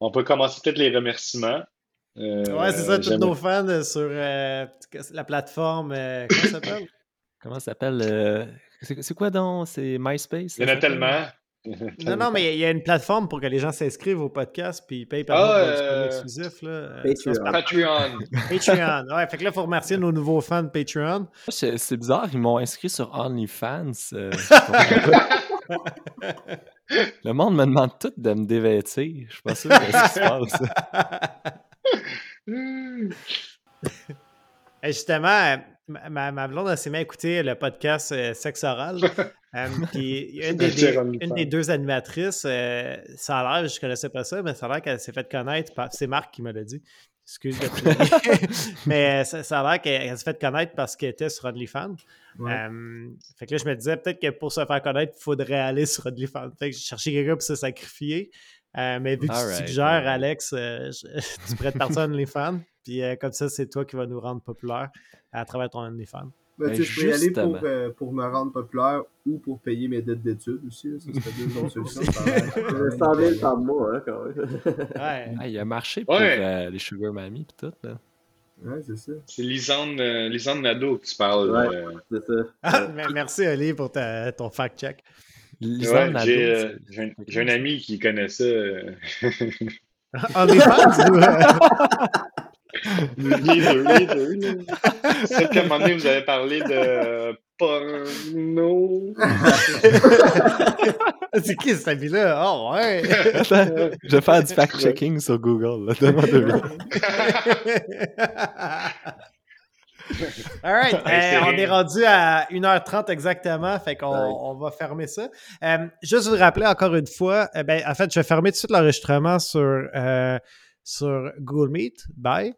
On peut commencer peut-être les remerciements. Euh, Ouais, c'est ça, tous nos fans euh, sur euh, la plateforme. euh, comment ça s'appelle? Comment ça s'appelle euh, C'est quoi donc? C'est MySpace Il y en a tellement. Non, non, mais il y a une plateforme pour que les gens s'inscrivent au podcast puis ils payent par Ah, euh, exclusif. Là. Euh, Patreon. Patreon. Patreon. Ouais, fait que là, il faut remercier nos nouveaux fans de Patreon. C'est bizarre, ils m'ont inscrit sur OnlyFans. euh, le monde me demande tout de me dévêtir. Je suis pas sûr de ce qui se passe. Et justement, euh, ma, ma- blonde elle s'est mis à écouter le podcast euh, Sexe Oral. Euh, puis une des, une des deux animatrices, euh, ça a l'air, je connaissais pas ça, mais ça a l'air qu'elle s'est fait connaître par. C'est Marc qui me l'a dit. Excuse de Mais euh, ça, ça a l'air qu'elle elle s'est fait connaître parce qu'elle était sur OnlyFans. Ouais. Fait que là, je me disais peut-être que pour se faire connaître, il faudrait aller sur OnlyFans. Fait que j'ai cherché quelqu'un pour se sacrifier. Euh, mais vu que tu suggères. Alex, euh, je- tu pourrais te partir à OnlyFans. Puis euh, comme ça, c'est toi qui vas nous rendre populaire à travers ton OnlyFans. Ben, Ben, tu sais, je peux y aller pour, euh, pour me rendre populaire ou pour payer mes dettes d'études aussi. là. Ça serait deux autres solutions. ça a l'air quand même 100 000 moyen. par mois, hein, quand même. Ouais. Ah, il a marché pour Ouais. euh, les Sugar Mammy et tout. Là. Ouais, c'est ça. C'est Lisanne, euh, Lisanne Nadeau que tu parles. Ouais. euh. C'est ça. Ah, mais merci, Ali, pour ta- ton fact-check. Ouais, j'ai, euh, j'ai un, j'ai un ami qui connaît ça. les deux, les deux. là. C'est qu'à un moment donné, vous avez parlé de porno. c'est qui cet ami-là? Oh, ouais! Attends, je vais faire du fact-checking sur Google. là. All right. Hey, euh, on est rendu à 1h30 exactement, fait qu'on Ouais. on va fermer ça. Euh, juste vous rappeler encore une fois, euh, ben, en fait, je vais fermer tout de suite l'enregistrement sur, sur Google Meet. Bye.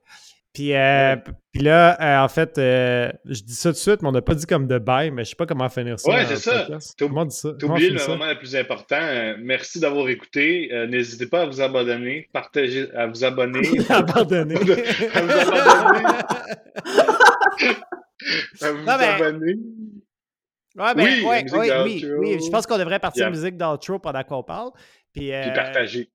Puis, euh, puis là, euh, en fait, euh, je dis ça tout de suite, mais on n'a pas dit comme de bye, mais je sais pas comment finir ça. Ouais, c'est ça. Comment dit ça? T'as oublié le ça? moment le plus important. Merci d'avoir écouté. N'hésitez pas à vous abonner, partager, à vous abonner. Abandonné. à vous abonner. à vous Non, abonner. Ouais, ben, Oui, ouais, d'outro. oui, oui, je pense qu'on devrait partir Yeah. musique d'outro pendant qu'on parle. Puis, Puis partager.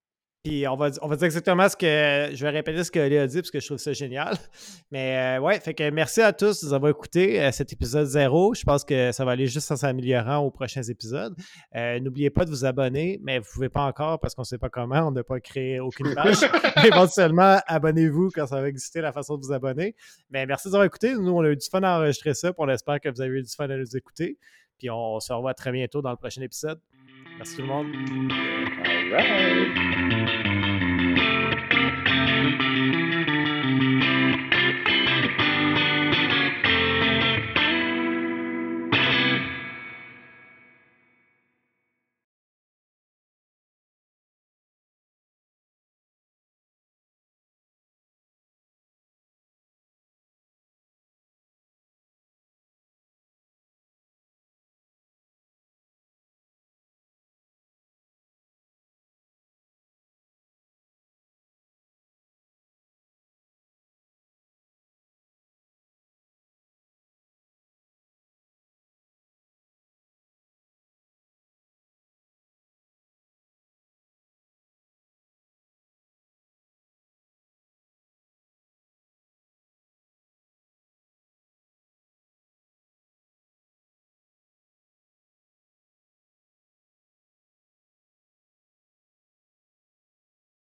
Puis on va, on va dire exactement ce que. Je vais répéter ce que Léa a dit parce que je trouve ça génial. Mais euh, ouais, fait que merci à tous de nous avoir écouté euh, cet épisode zéro. Je pense que ça va aller juste en s'améliorant aux prochains épisodes. Euh, N'oubliez pas de vous abonner, mais vous ne pouvez pas encore parce qu'on ne sait pas comment. On n'a pas créé aucune page. Éventuellement, abonnez-vous quand ça va exister la façon de vous abonner. Mais merci de nous avoir écouté. Nous, on a eu du fun à enregistrer ça. Puis on espère que vous avez eu du fun à nous écouter. Puis on se revoit très bientôt dans le prochain épisode. Merci tout le monde. All right.